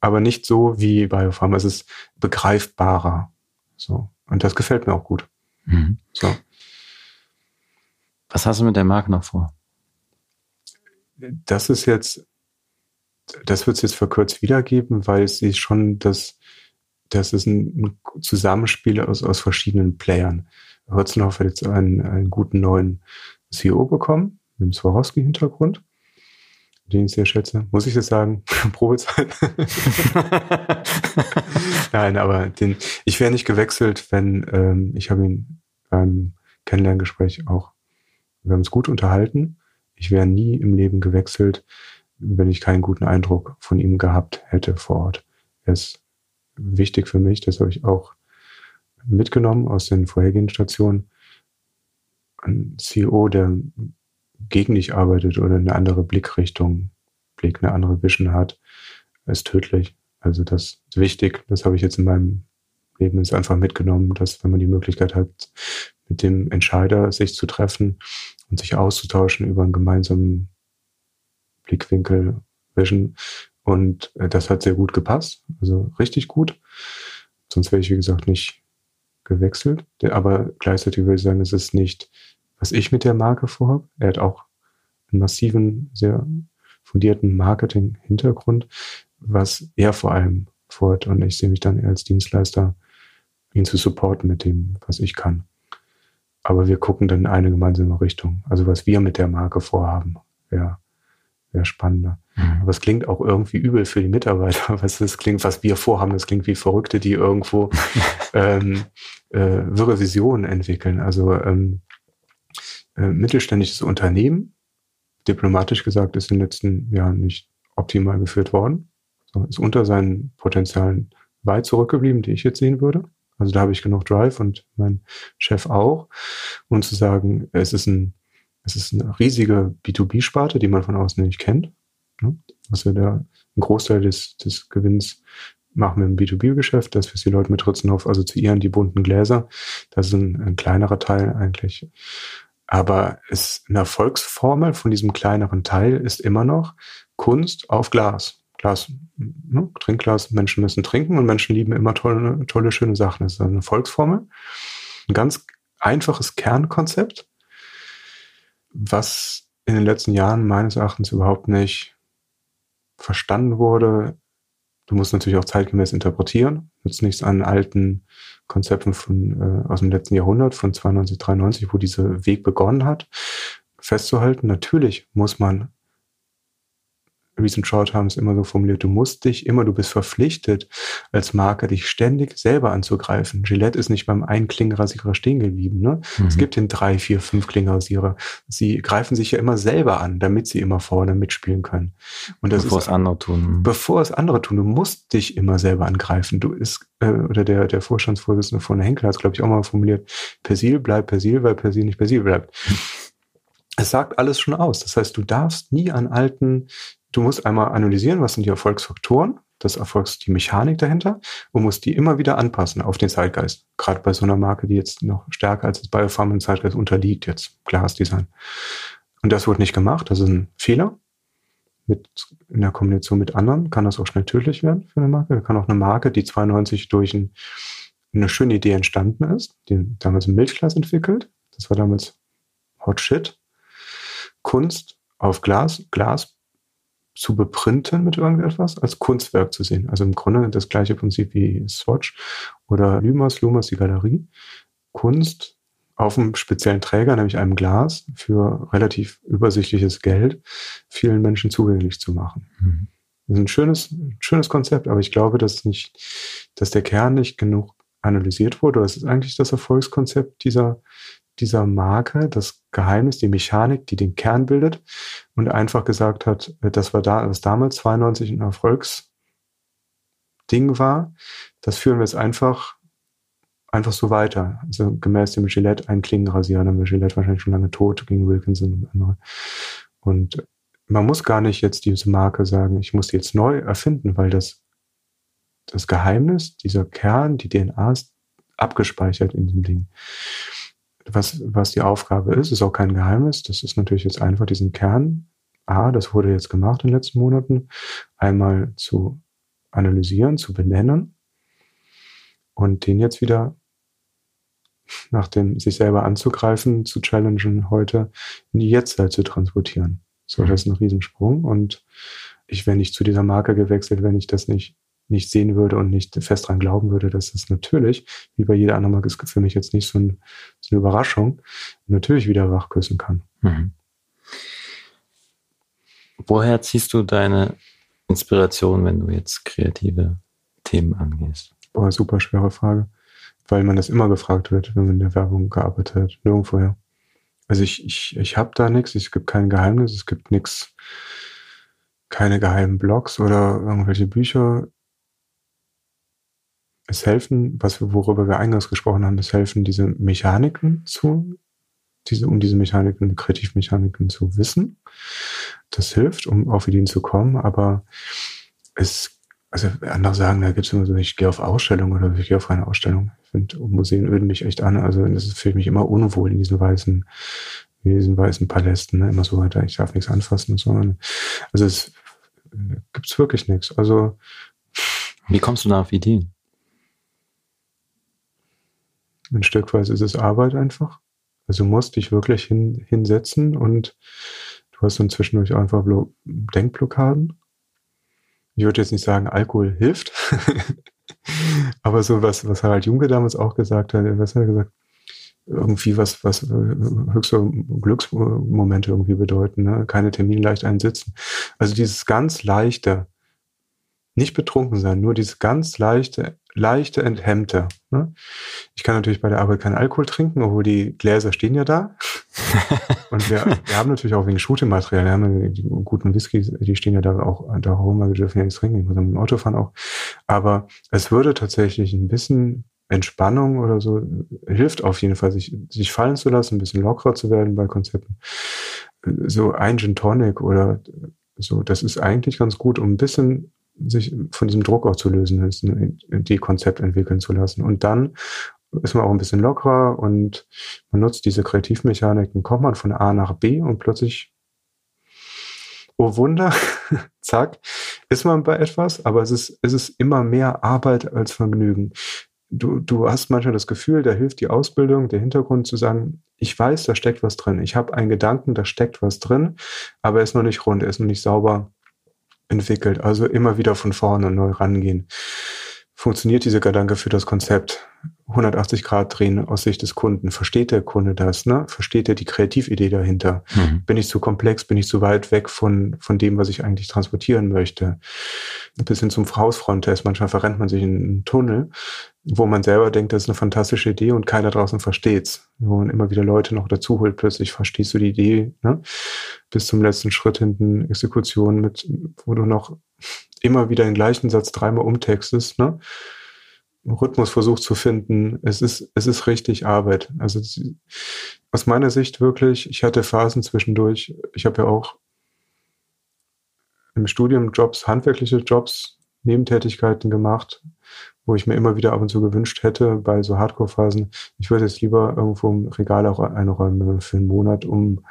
Aber nicht so wie Biopharma. Es ist begreifbarer. So. Und das gefällt mir auch gut. Mhm. So. Was hast du mit der Marke noch vor? Das ist jetzt das wird es jetzt verkürzt wiedergeben, weil es ist schon das, das ist ein Zusammenspiel aus, aus verschiedenen Playern. Hotzenhoff hat jetzt einen, einen guten neuen CEO bekommen, mit dem Swarovski-Hintergrund, den ich sehr schätze. Muss ich das sagen? Probezeit? Nein, aber den, ich wäre nicht gewechselt, wenn, ähm, ich habe ihn beim Kennenlerngespräch auch, wir haben uns gut unterhalten. Ich wäre nie im Leben gewechselt, wenn ich keinen guten Eindruck von ihm gehabt hätte vor Ort. Er ist wichtig für mich, das habe ich auch mitgenommen aus den vorhergehenden Stationen. Ein CEO, der gegen dich arbeitet oder eine andere Blickrichtung, Blick, eine andere Vision hat, ist tödlich. Also das ist wichtig. Das habe ich jetzt in meinem Leben jetzt einfach mitgenommen, dass wenn man die Möglichkeit hat, mit dem Entscheider sich zu treffen und sich auszutauschen über einen gemeinsamen Blickwinkel, Vision. Und äh, das hat sehr gut gepasst, also richtig gut. Sonst wäre ich, wie gesagt, nicht gewechselt. Aber gleichzeitig würde ich sagen, es ist nicht, was ich mit der Marke vorhabe. Er hat auch einen massiven, sehr fundierten Marketing-Hintergrund, was er vor allem vorhat. Und ich sehe mich dann eher als Dienstleister, ihn zu supporten mit dem, was ich kann. Aber wir gucken dann in eine gemeinsame Richtung. Also was wir mit der Marke vorhaben. Ja, wäre spannender. Mhm. Aber es klingt auch irgendwie übel für die Mitarbeiter. Was es klingt, was wir vorhaben, das klingt wie Verrückte, die irgendwo ähm, äh, wirre Visionen entwickeln. Also ähm, äh, mittelständisches Unternehmen, diplomatisch gesagt, ist in den letzten Jahren nicht optimal geführt worden. So, ist unter seinen Potenzialen weit zurückgeblieben, die ich jetzt sehen würde. Also da habe ich genug Drive und mein Chef auch. Und zu sagen, es ist ein es ist eine riesige B2B-Sparte, die man von außen nicht kennt. Ne? Was wir da, ein Großteil des, des Gewinns machen wir im B2B-Geschäft, dass wir die Leute mit Ritzenhoff assoziieren, die bunten Gläser. Das ist ein, ein kleinerer Teil eigentlich. Aber es, eine Erfolgsformel von diesem kleineren Teil ist immer noch Kunst auf Glas. Glas, ne? Trinkglas, Menschen müssen trinken und Menschen lieben immer tolle, tolle, schöne Sachen. Das ist eine Erfolgsformel. Ein ganz einfaches Kernkonzept, was in den letzten Jahren meines Erachtens überhaupt nicht verstanden wurde. Du musst natürlich auch zeitgemäß interpretieren. Nützt nichts an alten Konzepten von, äh, aus dem letzten Jahrhundert, von 92, 93, wo dieser Weg begonnen hat, festzuhalten. Natürlich muss man Recent Short haben es immer so formuliert, du musst dich immer, du bist verpflichtet, als Marke dich ständig selber anzugreifen. Gillette ist nicht beim einen Klingenrasierer stehen geblieben. Ne? Mhm. Es gibt den drei, vier, fünf Klingenrasierer. Sie greifen sich ja immer selber an, damit sie immer vorne mitspielen können. Und das bevor ist, es andere tun. Bevor es andere tun. Du musst dich immer selber angreifen. Du ist, äh, oder der, der Vorstandsvorsitzende von Henkel hat es, glaube ich, auch mal formuliert, Persil bleibt Persil, weil Persil nicht Persil bleibt. es sagt alles schon aus. Das heißt, du darfst nie an alten, du musst einmal analysieren, was sind die Erfolgsfaktoren, das Erfolgs, die Mechanik dahinter und musst die immer wieder anpassen auf den Zeitgeist. Gerade bei so einer Marke, die jetzt noch stärker als das Biopharma im Zeitgeist unterliegt, jetzt Glasdesign. Und das wurde nicht gemacht. Das ist ein Fehler. Mit, in der Kombination mit anderen kann das auch schnell tödlich werden für eine Marke. Da kann auch eine Marke, die 92 durch ein, eine schöne Idee entstanden ist, die damals ein Milchglas entwickelt. Das war damals Hot Shit. Kunst auf Glas, Glas zu beprinten mit irgendetwas, als Kunstwerk zu sehen. Also im Grunde das gleiche Prinzip wie Swatch oder Lumos, Lumos die Galerie. Kunst auf einem speziellen Träger, nämlich einem Glas, für relativ übersichtliches Geld vielen Menschen zugänglich zu machen. Mhm. Das ist ein schönes, schönes Konzept, aber ich glaube, dass nicht, dass der Kern nicht genug analysiert wurde. Das ist eigentlich das Erfolgskonzept dieser, dieser Marke, das Geheimnis, die Mechanik, die den Kern bildet und einfach gesagt hat, das war da, was damals 92 ein Erfolgsding war, das führen wir jetzt einfach einfach so weiter. Also gemäß dem Gillette ein Klingenrasierer, dann wäre Gillette wahrscheinlich schon lange tot gegen Wilkinson und andere. Und man muss gar nicht jetzt diese Marke sagen, ich muss die jetzt neu erfinden, weil das, das Geheimnis, dieser Kern, die DNA ist abgespeichert in diesem Ding was, was die Aufgabe ist, ist auch kein Geheimnis. Das ist natürlich jetzt einfach diesen Kern. A, das wurde jetzt gemacht in den letzten Monaten, einmal zu analysieren, zu benennen und den jetzt wieder nach dem sich selber anzugreifen, zu challengen, heute in die Jetztzeit zu transportieren. So, das ist ein Riesensprung. Und ich wäre nicht zu dieser Marke gewechselt, wenn ich das nicht nicht sehen würde und nicht fest dran glauben würde, dass es natürlich, wie bei jeder anderen Marke, ist für mich jetzt nicht so, ein, so eine Überraschung, natürlich wieder wachküssen kann. Mhm. Woher ziehst du deine Inspiration, wenn du jetzt kreative Themen angehst? Boah, super schwere Frage. Weil man das immer gefragt wird, wenn man in der Werbung gearbeitet hat. Nirgendwoher. Also ich, ich, ich habe da nichts, es gibt kein Geheimnis, es gibt nichts, keine geheimen Blogs oder irgendwelche Bücher es helfen, was wir, worüber wir eingangs gesprochen haben, es helfen, diese Mechaniken zu, diese, um diese Mechaniken, Kreativmechaniken zu wissen. Das hilft, um auf Ideen zu kommen, aber es, also andere sagen, da gibt es immer so, ich gehe auf Ausstellung oder ich gehe auf eine Ausstellung. Ich finde, Museen öden mich echt an. Also das fühlt mich immer unwohl in diesen weißen, in diesen weißen Palästen, ne? immer so weiter, ich darf nichts anfassen und so. Also es äh, gibt's wirklich nichts. Also wie kommst du da auf Ideen? Ein Stück weit ist es Arbeit einfach. Also du musst dich wirklich hin, hinsetzen und du hast dann zwischendurch einfach Blo Denkblockaden. Ich würde jetzt nicht sagen, Alkohol hilft, aber so was, was Harald Junke damals auch gesagt hat, was hat er gesagt? Irgendwie was, was höchste Glücksmomente irgendwie bedeuten, ne? keine Termine leicht einsitzen. Also dieses ganz leichte, nicht betrunken sein, nur dieses ganz leichte leichte Enthemmte. Ne? Ich kann natürlich bei der Arbeit keinen Alkohol trinken, obwohl die Gläser stehen ja da. und wir, wir haben natürlich auch wegen Shooting-Material, wir haben die guten Whiskys, die stehen ja da auch da rum, weil wir dürfen ja nichts trinken, ich muss mit dem Auto fahren auch. Aber es würde tatsächlich ein bisschen Entspannung oder so, hilft auf jeden Fall, sich, sich fallen zu lassen, ein bisschen lockerer zu werden bei Konzepten. So ein Gin Tonic oder so, das ist eigentlich ganz gut, um ein bisschen sich von diesem Druck auch zu lösen ist, die Konzept entwickeln zu lassen. Und dann ist man auch ein bisschen lockerer und man nutzt diese Kreativmechaniken, kommt man von A nach B und plötzlich, oh Wunder, zack, ist man bei etwas, aber es ist, es ist immer mehr Arbeit als Vergnügen. Du, du hast manchmal das Gefühl, da hilft die Ausbildung, der Hintergrund zu sagen, ich weiß, da steckt was drin. Ich habe einen Gedanken, da steckt was drin, aber er ist noch nicht rund, er ist noch nicht sauber entwickelt. Also immer wieder von vorne neu rangehen. Funktioniert dieser Gedanke für das Konzept? 180 Grad drehen aus Sicht des Kunden. Versteht der Kunde das? Ne? Versteht er die Kreatividee dahinter? Mhm. Bin ich zu komplex? Bin ich zu weit weg von, von dem, was ich eigentlich transportieren möchte? Bis hin zum Hausfront-Test. Manchmal verrennt man sich in einen Tunnel, wo man selber denkt, das ist eine fantastische Idee und keiner draußen versteht's. Wo man immer wieder Leute noch dazu holt. Plötzlich verstehst du die Idee ne? bis zum letzten Schritt hinten Exekution mit, wo du noch immer wieder den gleichen Satz dreimal umtextest. Ne? Rhythmus versucht zu finden. Es ist, es ist richtig Arbeit. Also aus meiner Sicht wirklich, ich hatte Phasen zwischendurch. Ich habe ja auch im Studium Jobs, handwerkliche Jobs, Nebentätigkeiten gemacht, wo ich mir immer wieder ab und zu gewünscht hätte, bei so Hardcore-Phasen, ich würde jetzt lieber irgendwo im Regal auch einräumen für einen Monat, um,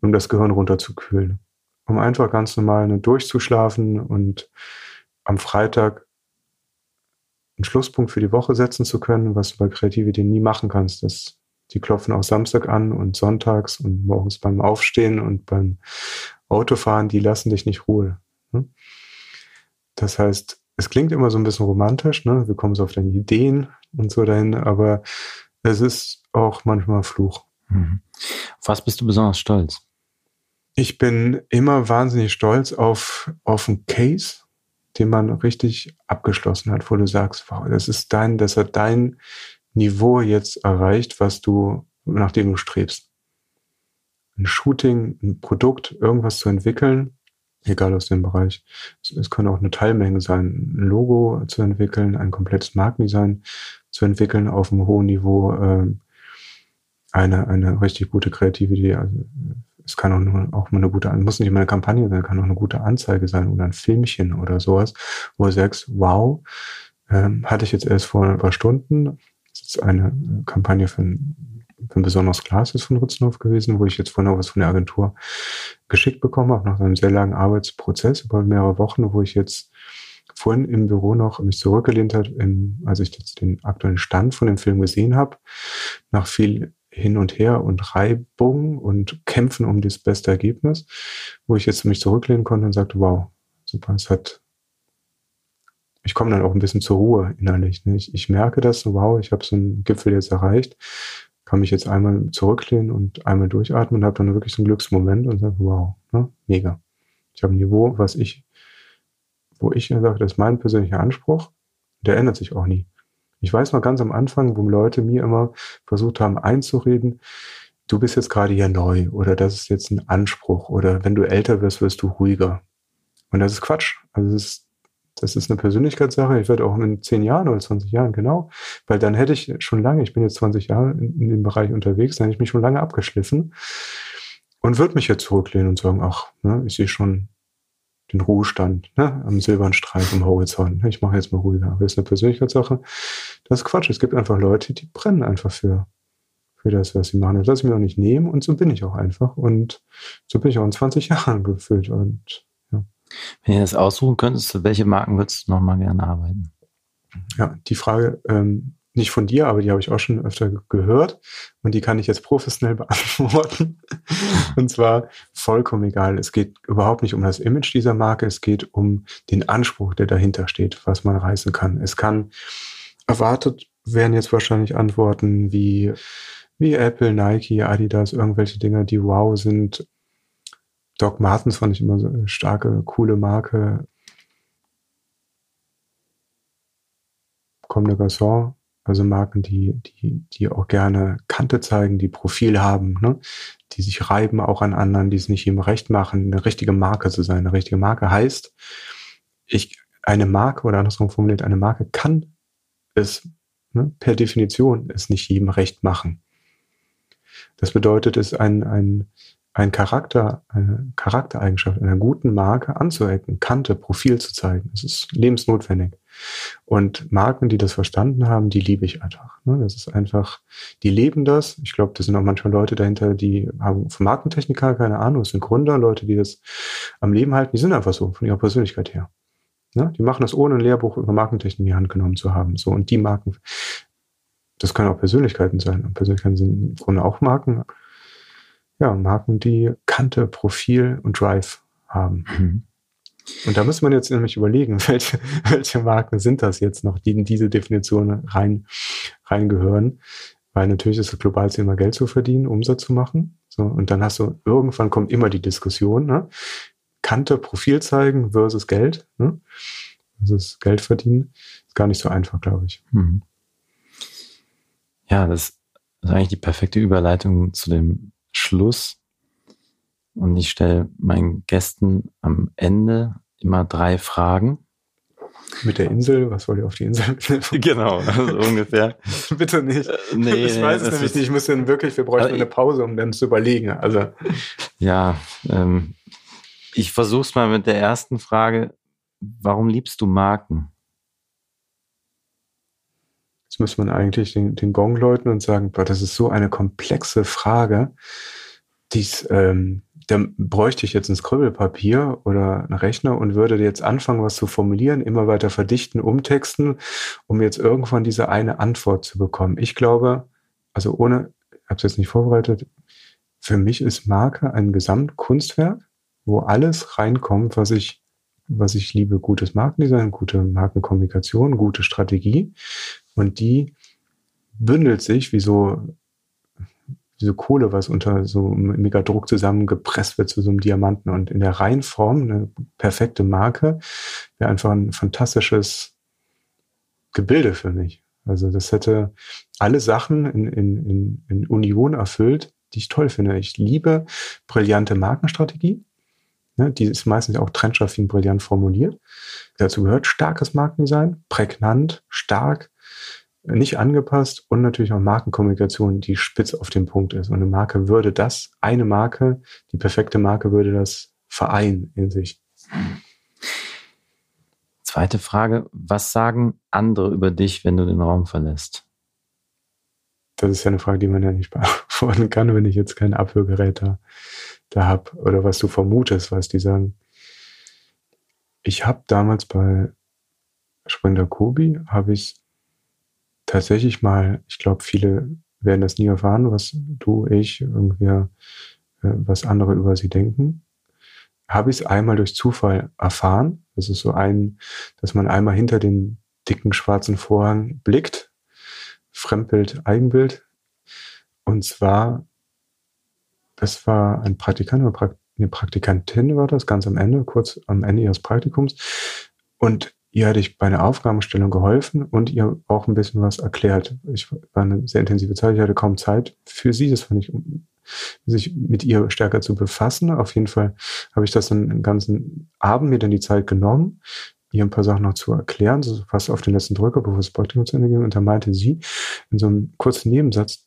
um das Gehirn runterzukühlen. Um einfach ganz normal durchzuschlafen und am Freitag einen Schlusspunkt für die Woche setzen zu können, was du bei Kreativität nie machen kannst. Das, die klopfen auch Samstag an und sonntags und morgens beim Aufstehen und beim Autofahren, die lassen dich nicht Ruhe. Ne? Das heißt, es klingt immer so ein bisschen romantisch, ne? Wir kommen so auf deine Ideen und so dahin, aber es ist auch manchmal Fluch. Mhm. Auf was bist du besonders stolz? Ich bin immer wahnsinnig stolz auf, auf einen Case, den man richtig abgeschlossen hat, wo du sagst, wow, das ist dein, das hat dein Niveau jetzt erreicht, was du, nach dem du strebst. Ein Shooting, ein Produkt, irgendwas zu entwickeln, egal aus dem Bereich. Es, es kann auch eine Teilmenge sein, ein Logo zu entwickeln, ein komplettes Markendesign zu entwickeln auf einem hohen Niveau, äh, eine, eine richtig gute kreative Idee. Also es kann auch, nur, auch mal eine gute, muss nicht immer eine Kampagne sein, kann auch eine gute Anzeige sein oder ein Filmchen oder sowas, wo du sagst, wow, ähm, hatte ich jetzt erst vor ein paar Stunden. Das ist eine Kampagne für ein, für ein besonderes Glas ist von Ritzenhof gewesen, wo ich jetzt vorhin noch was von der Agentur geschickt bekommen habe, nach einem sehr langen Arbeitsprozess über mehrere Wochen, wo ich jetzt vorhin im Büro noch mich zurückgelehnt hat, als ich jetzt den aktuellen Stand von dem Film gesehen habe, nach viel hin und her und Reibung und Kämpfen um das beste Ergebnis, wo ich jetzt mich zurücklehnen konnte und sagte, wow, super, es hat, ich komme dann auch ein bisschen zur Ruhe innerlich. Ne? Ich, ich merke das, wow, ich habe so einen Gipfel jetzt erreicht, kann mich jetzt einmal zurücklehnen und einmal durchatmen und habe dann wirklich so einen Glücksmoment und sage, wow, ne? mega. Ich habe ein Niveau, was ich, wo ich sage, das ist mein persönlicher Anspruch, der ändert sich auch nie. Ich weiß noch ganz am Anfang, wo Leute mir immer versucht haben einzureden, du bist jetzt gerade hier neu oder das ist jetzt ein Anspruch oder wenn du älter wirst, wirst du ruhiger. Und das ist Quatsch. Also das ist, das ist eine Persönlichkeitssache. Ich werde auch in zehn Jahren oder 20 Jahren, genau, weil dann hätte ich schon lange, ich bin jetzt 20 Jahre in, in dem Bereich unterwegs, dann hätte ich mich schon lange abgeschliffen und würde mich jetzt zurücklehnen und sagen, ach, ne, ich sehe schon, den Ruhestand ne, am silbernen Streif am Horizont. Ich mache jetzt mal ruhiger. Aber das ist eine Persönlichkeitssache. Das ist Quatsch. Es gibt einfach Leute, die brennen einfach für, für das, was sie machen. Das lasse ich mir auch nicht nehmen und so bin ich auch einfach. Und so bin ich auch in 20 Jahren gefühlt. Und, ja. Wenn ihr das aussuchen könntest, welche Marken würdest du nochmal gerne arbeiten? Ja, die Frage ähm, nicht von dir, aber die habe ich auch schon öfter gehört und die kann ich jetzt professionell beantworten. und zwar vollkommen egal. Es geht überhaupt nicht um das Image dieser Marke, es geht um den Anspruch, der dahinter steht, was man reißen kann. Es kann erwartet werden jetzt wahrscheinlich Antworten wie, wie Apple, Nike, Adidas, irgendwelche Dinge, die wow sind. Doc Martens fand ich immer so eine starke, coole Marke. Comme de Garçon also Marken, die, die, die auch gerne Kante zeigen, die Profil haben, ne? die sich reiben auch an anderen, die es nicht ihm recht machen, eine richtige Marke zu sein. Eine richtige Marke heißt, ich, eine Marke oder andersrum formuliert, eine Marke kann es ne, per Definition es nicht jedem recht machen. Das bedeutet, es ein, ein, ein Charakter, eine Charaktereigenschaft einer guten Marke anzuecken, Kante, Profil zu zeigen. Es ist lebensnotwendig. Und Marken, die das verstanden haben, die liebe ich einfach. Ne? Das ist einfach, die leben das. Ich glaube, da sind auch manchmal Leute dahinter, die haben von Markentechnik keine Ahnung. Es sind Gründer, Leute, die das am Leben halten. Die sind einfach so, von ihrer Persönlichkeit her. Ne? Die machen das ohne ein Lehrbuch über Markentechnik in die Hand genommen zu haben. So, und die Marken, das können auch Persönlichkeiten sein. Und Persönlichkeiten sind im Grunde auch Marken ja, Marken, die Kante, Profil und Drive haben. Mhm. Und da muss man jetzt nämlich überlegen, welche, welche Marken sind das jetzt noch, die in diese Definition rein, reingehören. Weil natürlich ist das Globalziel immer Geld zu verdienen, Umsatz zu machen. So, und dann hast du, irgendwann kommt immer die Diskussion, ne? Kante, Profil zeigen versus Geld. Ne? Das ist Geld verdienen. Ist gar nicht so einfach, glaube ich. Mhm. Ja, das ist eigentlich die perfekte Überleitung zu dem Schluss. Und ich stelle meinen Gästen am Ende immer drei Fragen. Mit der Insel, was wollt ihr auf die Insel genau, also ungefähr. Bitte nicht. Äh, nee, ich weiß es nämlich nicht. Ich muss dann wirklich, wir bräuchten eine Pause, um dann zu überlegen. Also. Ja, ähm, ich versuche es mal mit der ersten Frage. Warum liebst du Marken? Jetzt müsste man eigentlich den, den Gong läuten und sagen, boah, das ist so eine komplexe Frage. Dies, ähm, da bräuchte ich jetzt ein Scribblepapier oder einen Rechner und würde jetzt anfangen, was zu formulieren, immer weiter verdichten, umtexten, um jetzt irgendwann diese eine Antwort zu bekommen. Ich glaube, also ohne, ich habe es jetzt nicht vorbereitet, für mich ist Marke ein Gesamtkunstwerk, wo alles reinkommt, was ich was ich liebe, gutes Markendesign, gute Markenkommunikation, gute Strategie. Und die bündelt sich wie so, wie so Kohle, was unter so Megadruck zusammengepresst wird zu so einem Diamanten. Und in der Reihenform eine perfekte Marke wäre einfach ein fantastisches Gebilde für mich. Also das hätte alle Sachen in, in, in, in Union erfüllt, die ich toll finde. Ich liebe brillante Markenstrategie. Ne, die ist meistens auch trendschaftin brillant formuliert. Dazu gehört starkes Markendesign, prägnant, stark, nicht angepasst und natürlich auch Markenkommunikation, die spitz auf dem Punkt ist. Und eine Marke würde das, eine Marke, die perfekte Marke würde das vereinen in sich. Zweite Frage, was sagen andere über dich, wenn du den Raum verlässt? Das ist ja eine Frage, die man ja nicht beantworten kann, wenn ich jetzt kein Abhörgerät da da habe oder was du vermutest, was die sagen. Ich habe damals bei Springer Kobi, habe ich tatsächlich mal, ich glaube, viele werden das nie erfahren, was du, ich, irgendwie, äh, was andere über sie denken. Habe ich es einmal durch Zufall erfahren. Das ist so ein, dass man einmal hinter den dicken schwarzen Vorhang blickt. Fremdbild, Eigenbild. Und zwar das war ein Praktikant oder eine Praktikantin war das, ganz am Ende, kurz am Ende ihres Praktikums. Und ihr hatte ich bei einer Aufgabenstellung geholfen und ihr auch ein bisschen was erklärt. Ich war eine sehr intensive Zeit, ich hatte kaum Zeit für sie, das fand ich, sich mit ihr stärker zu befassen. Auf jeden Fall habe ich das dann den ganzen Abend mir dann die Zeit genommen, ihr ein paar Sachen noch zu erklären, so fast auf den letzten Drücker, bevor das Praktikum zu Ende ging. Und da meinte sie in so einem kurzen Nebensatz,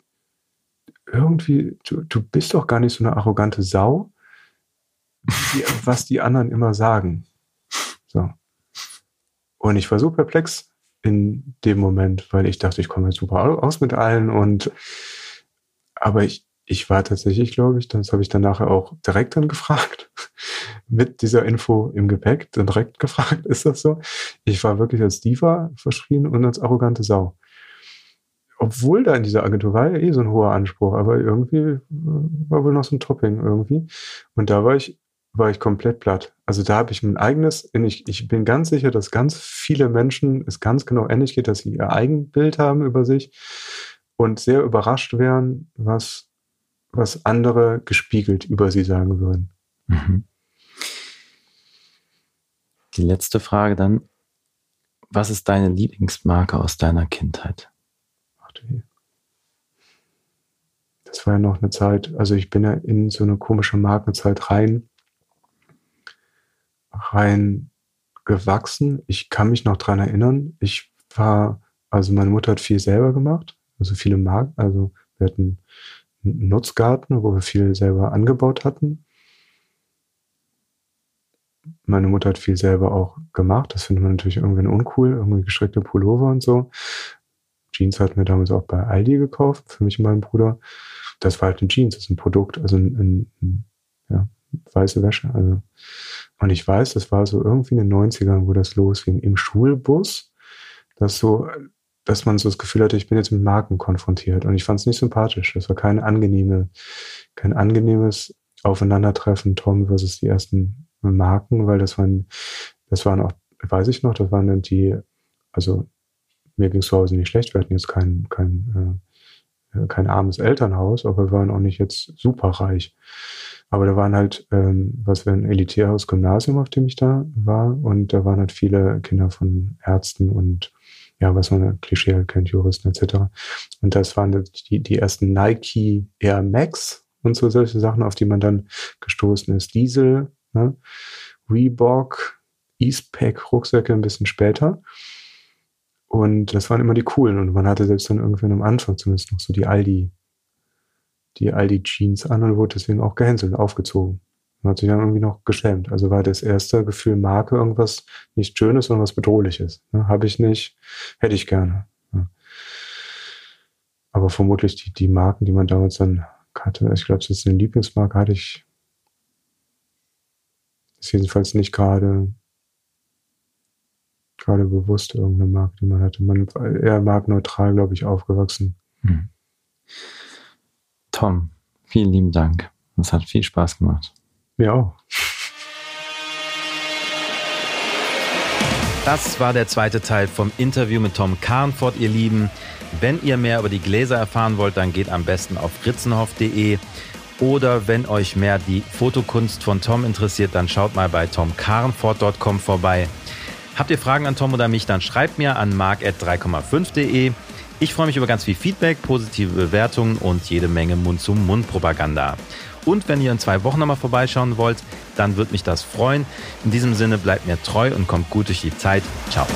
irgendwie, du, du bist doch gar nicht so eine arrogante Sau, die, was die anderen immer sagen. Und ich war so perplex in dem Moment, weil ich dachte, ich komme jetzt super aus mit allen und aber ich, ich war tatsächlich, glaube ich, das habe ich dann nachher auch direkt dann gefragt, mit dieser Info im Gepäck, dann direkt gefragt, ist das so? Ich war wirklich als Diva verschrien und als arrogante Sau obwohl da in dieser Agentur war ja eh so ein hoher Anspruch, aber irgendwie war wohl noch so ein Topping irgendwie. Und da war ich, war ich komplett platt. Also da habe ich mein eigenes, ich, ich bin ganz sicher, dass ganz viele Menschen es ganz genau ähnlich geht, dass sie ihr Eigenbild haben über sich und sehr überrascht wären, was, was andere gespiegelt über sie sagen würden. Mhm. Die letzte Frage dann. Was ist deine Lieblingsmarke aus deiner Kindheit? Das war ja noch eine Zeit, also ich bin ja in so eine komische Markenzeit rein, rein gewachsen. Ich kann mich noch dran erinnern. Ich war, also meine Mutter hat viel selber gemacht, also viele Marken, also wir hatten einen Nutzgarten, wo wir viel selber angebaut hatten. Meine Mutter hat viel selber auch gemacht. Das findet man natürlich irgendwie uncool, irgendwie gestrickte Pullover und so. Jeans hatten wir damals auch bei Aldi gekauft, für mich und meinen Bruder. Das war halt ein Jeans, das ist ein Produkt, also ein, ein, ein ja, weiße Wäsche. Also. Und ich weiß, das war so irgendwie in den 90ern, wo das losging, im Schulbus, dass so, dass man so das Gefühl hatte, ich bin jetzt mit Marken konfrontiert. Und ich fand es nicht sympathisch. Das war keine angenehme, kein angenehmes Aufeinandertreffen, Tom versus die ersten Marken, weil das waren, das waren auch, weiß ich noch, das waren dann die, also mir ging es zu Hause nicht schlecht, wir hatten jetzt kein, kein, äh, kein armes Elternhaus, aber wir waren auch nicht jetzt super reich. Aber da waren halt, ähm, was für ein elitäres Gymnasium, auf dem ich da war, und da waren halt viele Kinder von Ärzten und ja, was man Klischee halt kennt, Juristen etc. Und das waren die, die ersten Nike Air Max und so solche Sachen, auf die man dann gestoßen ist. Diesel, ne? Reebok, Eastpak Rucksäcke ein bisschen später. Und das waren immer die coolen. Und man hatte selbst dann irgendwann am Anfang zumindest noch so die Aldi, die Aldi Jeans an und wurde deswegen auch gehänselt, aufgezogen. Man hat sich dann irgendwie noch geschämt. Also war das erste Gefühl Marke irgendwas nicht Schönes, sondern was Bedrohliches. Ne? Habe ich nicht, hätte ich gerne. Ja. Aber vermutlich die, die Marken, die man damals dann hatte, ich glaube, das ist eine Lieblingsmarke, hatte ich ist jedenfalls nicht gerade gerade bewusst irgendeine Marke, die man hatte. Man eher markneutral, glaube ich, aufgewachsen. Hm. Tom, vielen lieben Dank. Es hat viel Spaß gemacht. Mir auch. Das war der zweite Teil vom Interview mit Tom Karnfort, ihr Lieben. Wenn ihr mehr über die Gläser erfahren wollt, dann geht am besten auf ritzenhoff.de. Oder wenn euch mehr die Fotokunst von Tom interessiert, dann schaut mal bei tomkarnfort.com vorbei. Habt ihr Fragen an Tom oder mich, dann schreibt mir an mark.3,5.de. Ich freue mich über ganz viel Feedback, positive Bewertungen und jede Menge Mund-zu-Mund-Propaganda. Und wenn ihr in zwei Wochen nochmal vorbeischauen wollt, dann würde mich das freuen. In diesem Sinne bleibt mir treu und kommt gut durch die Zeit. Ciao.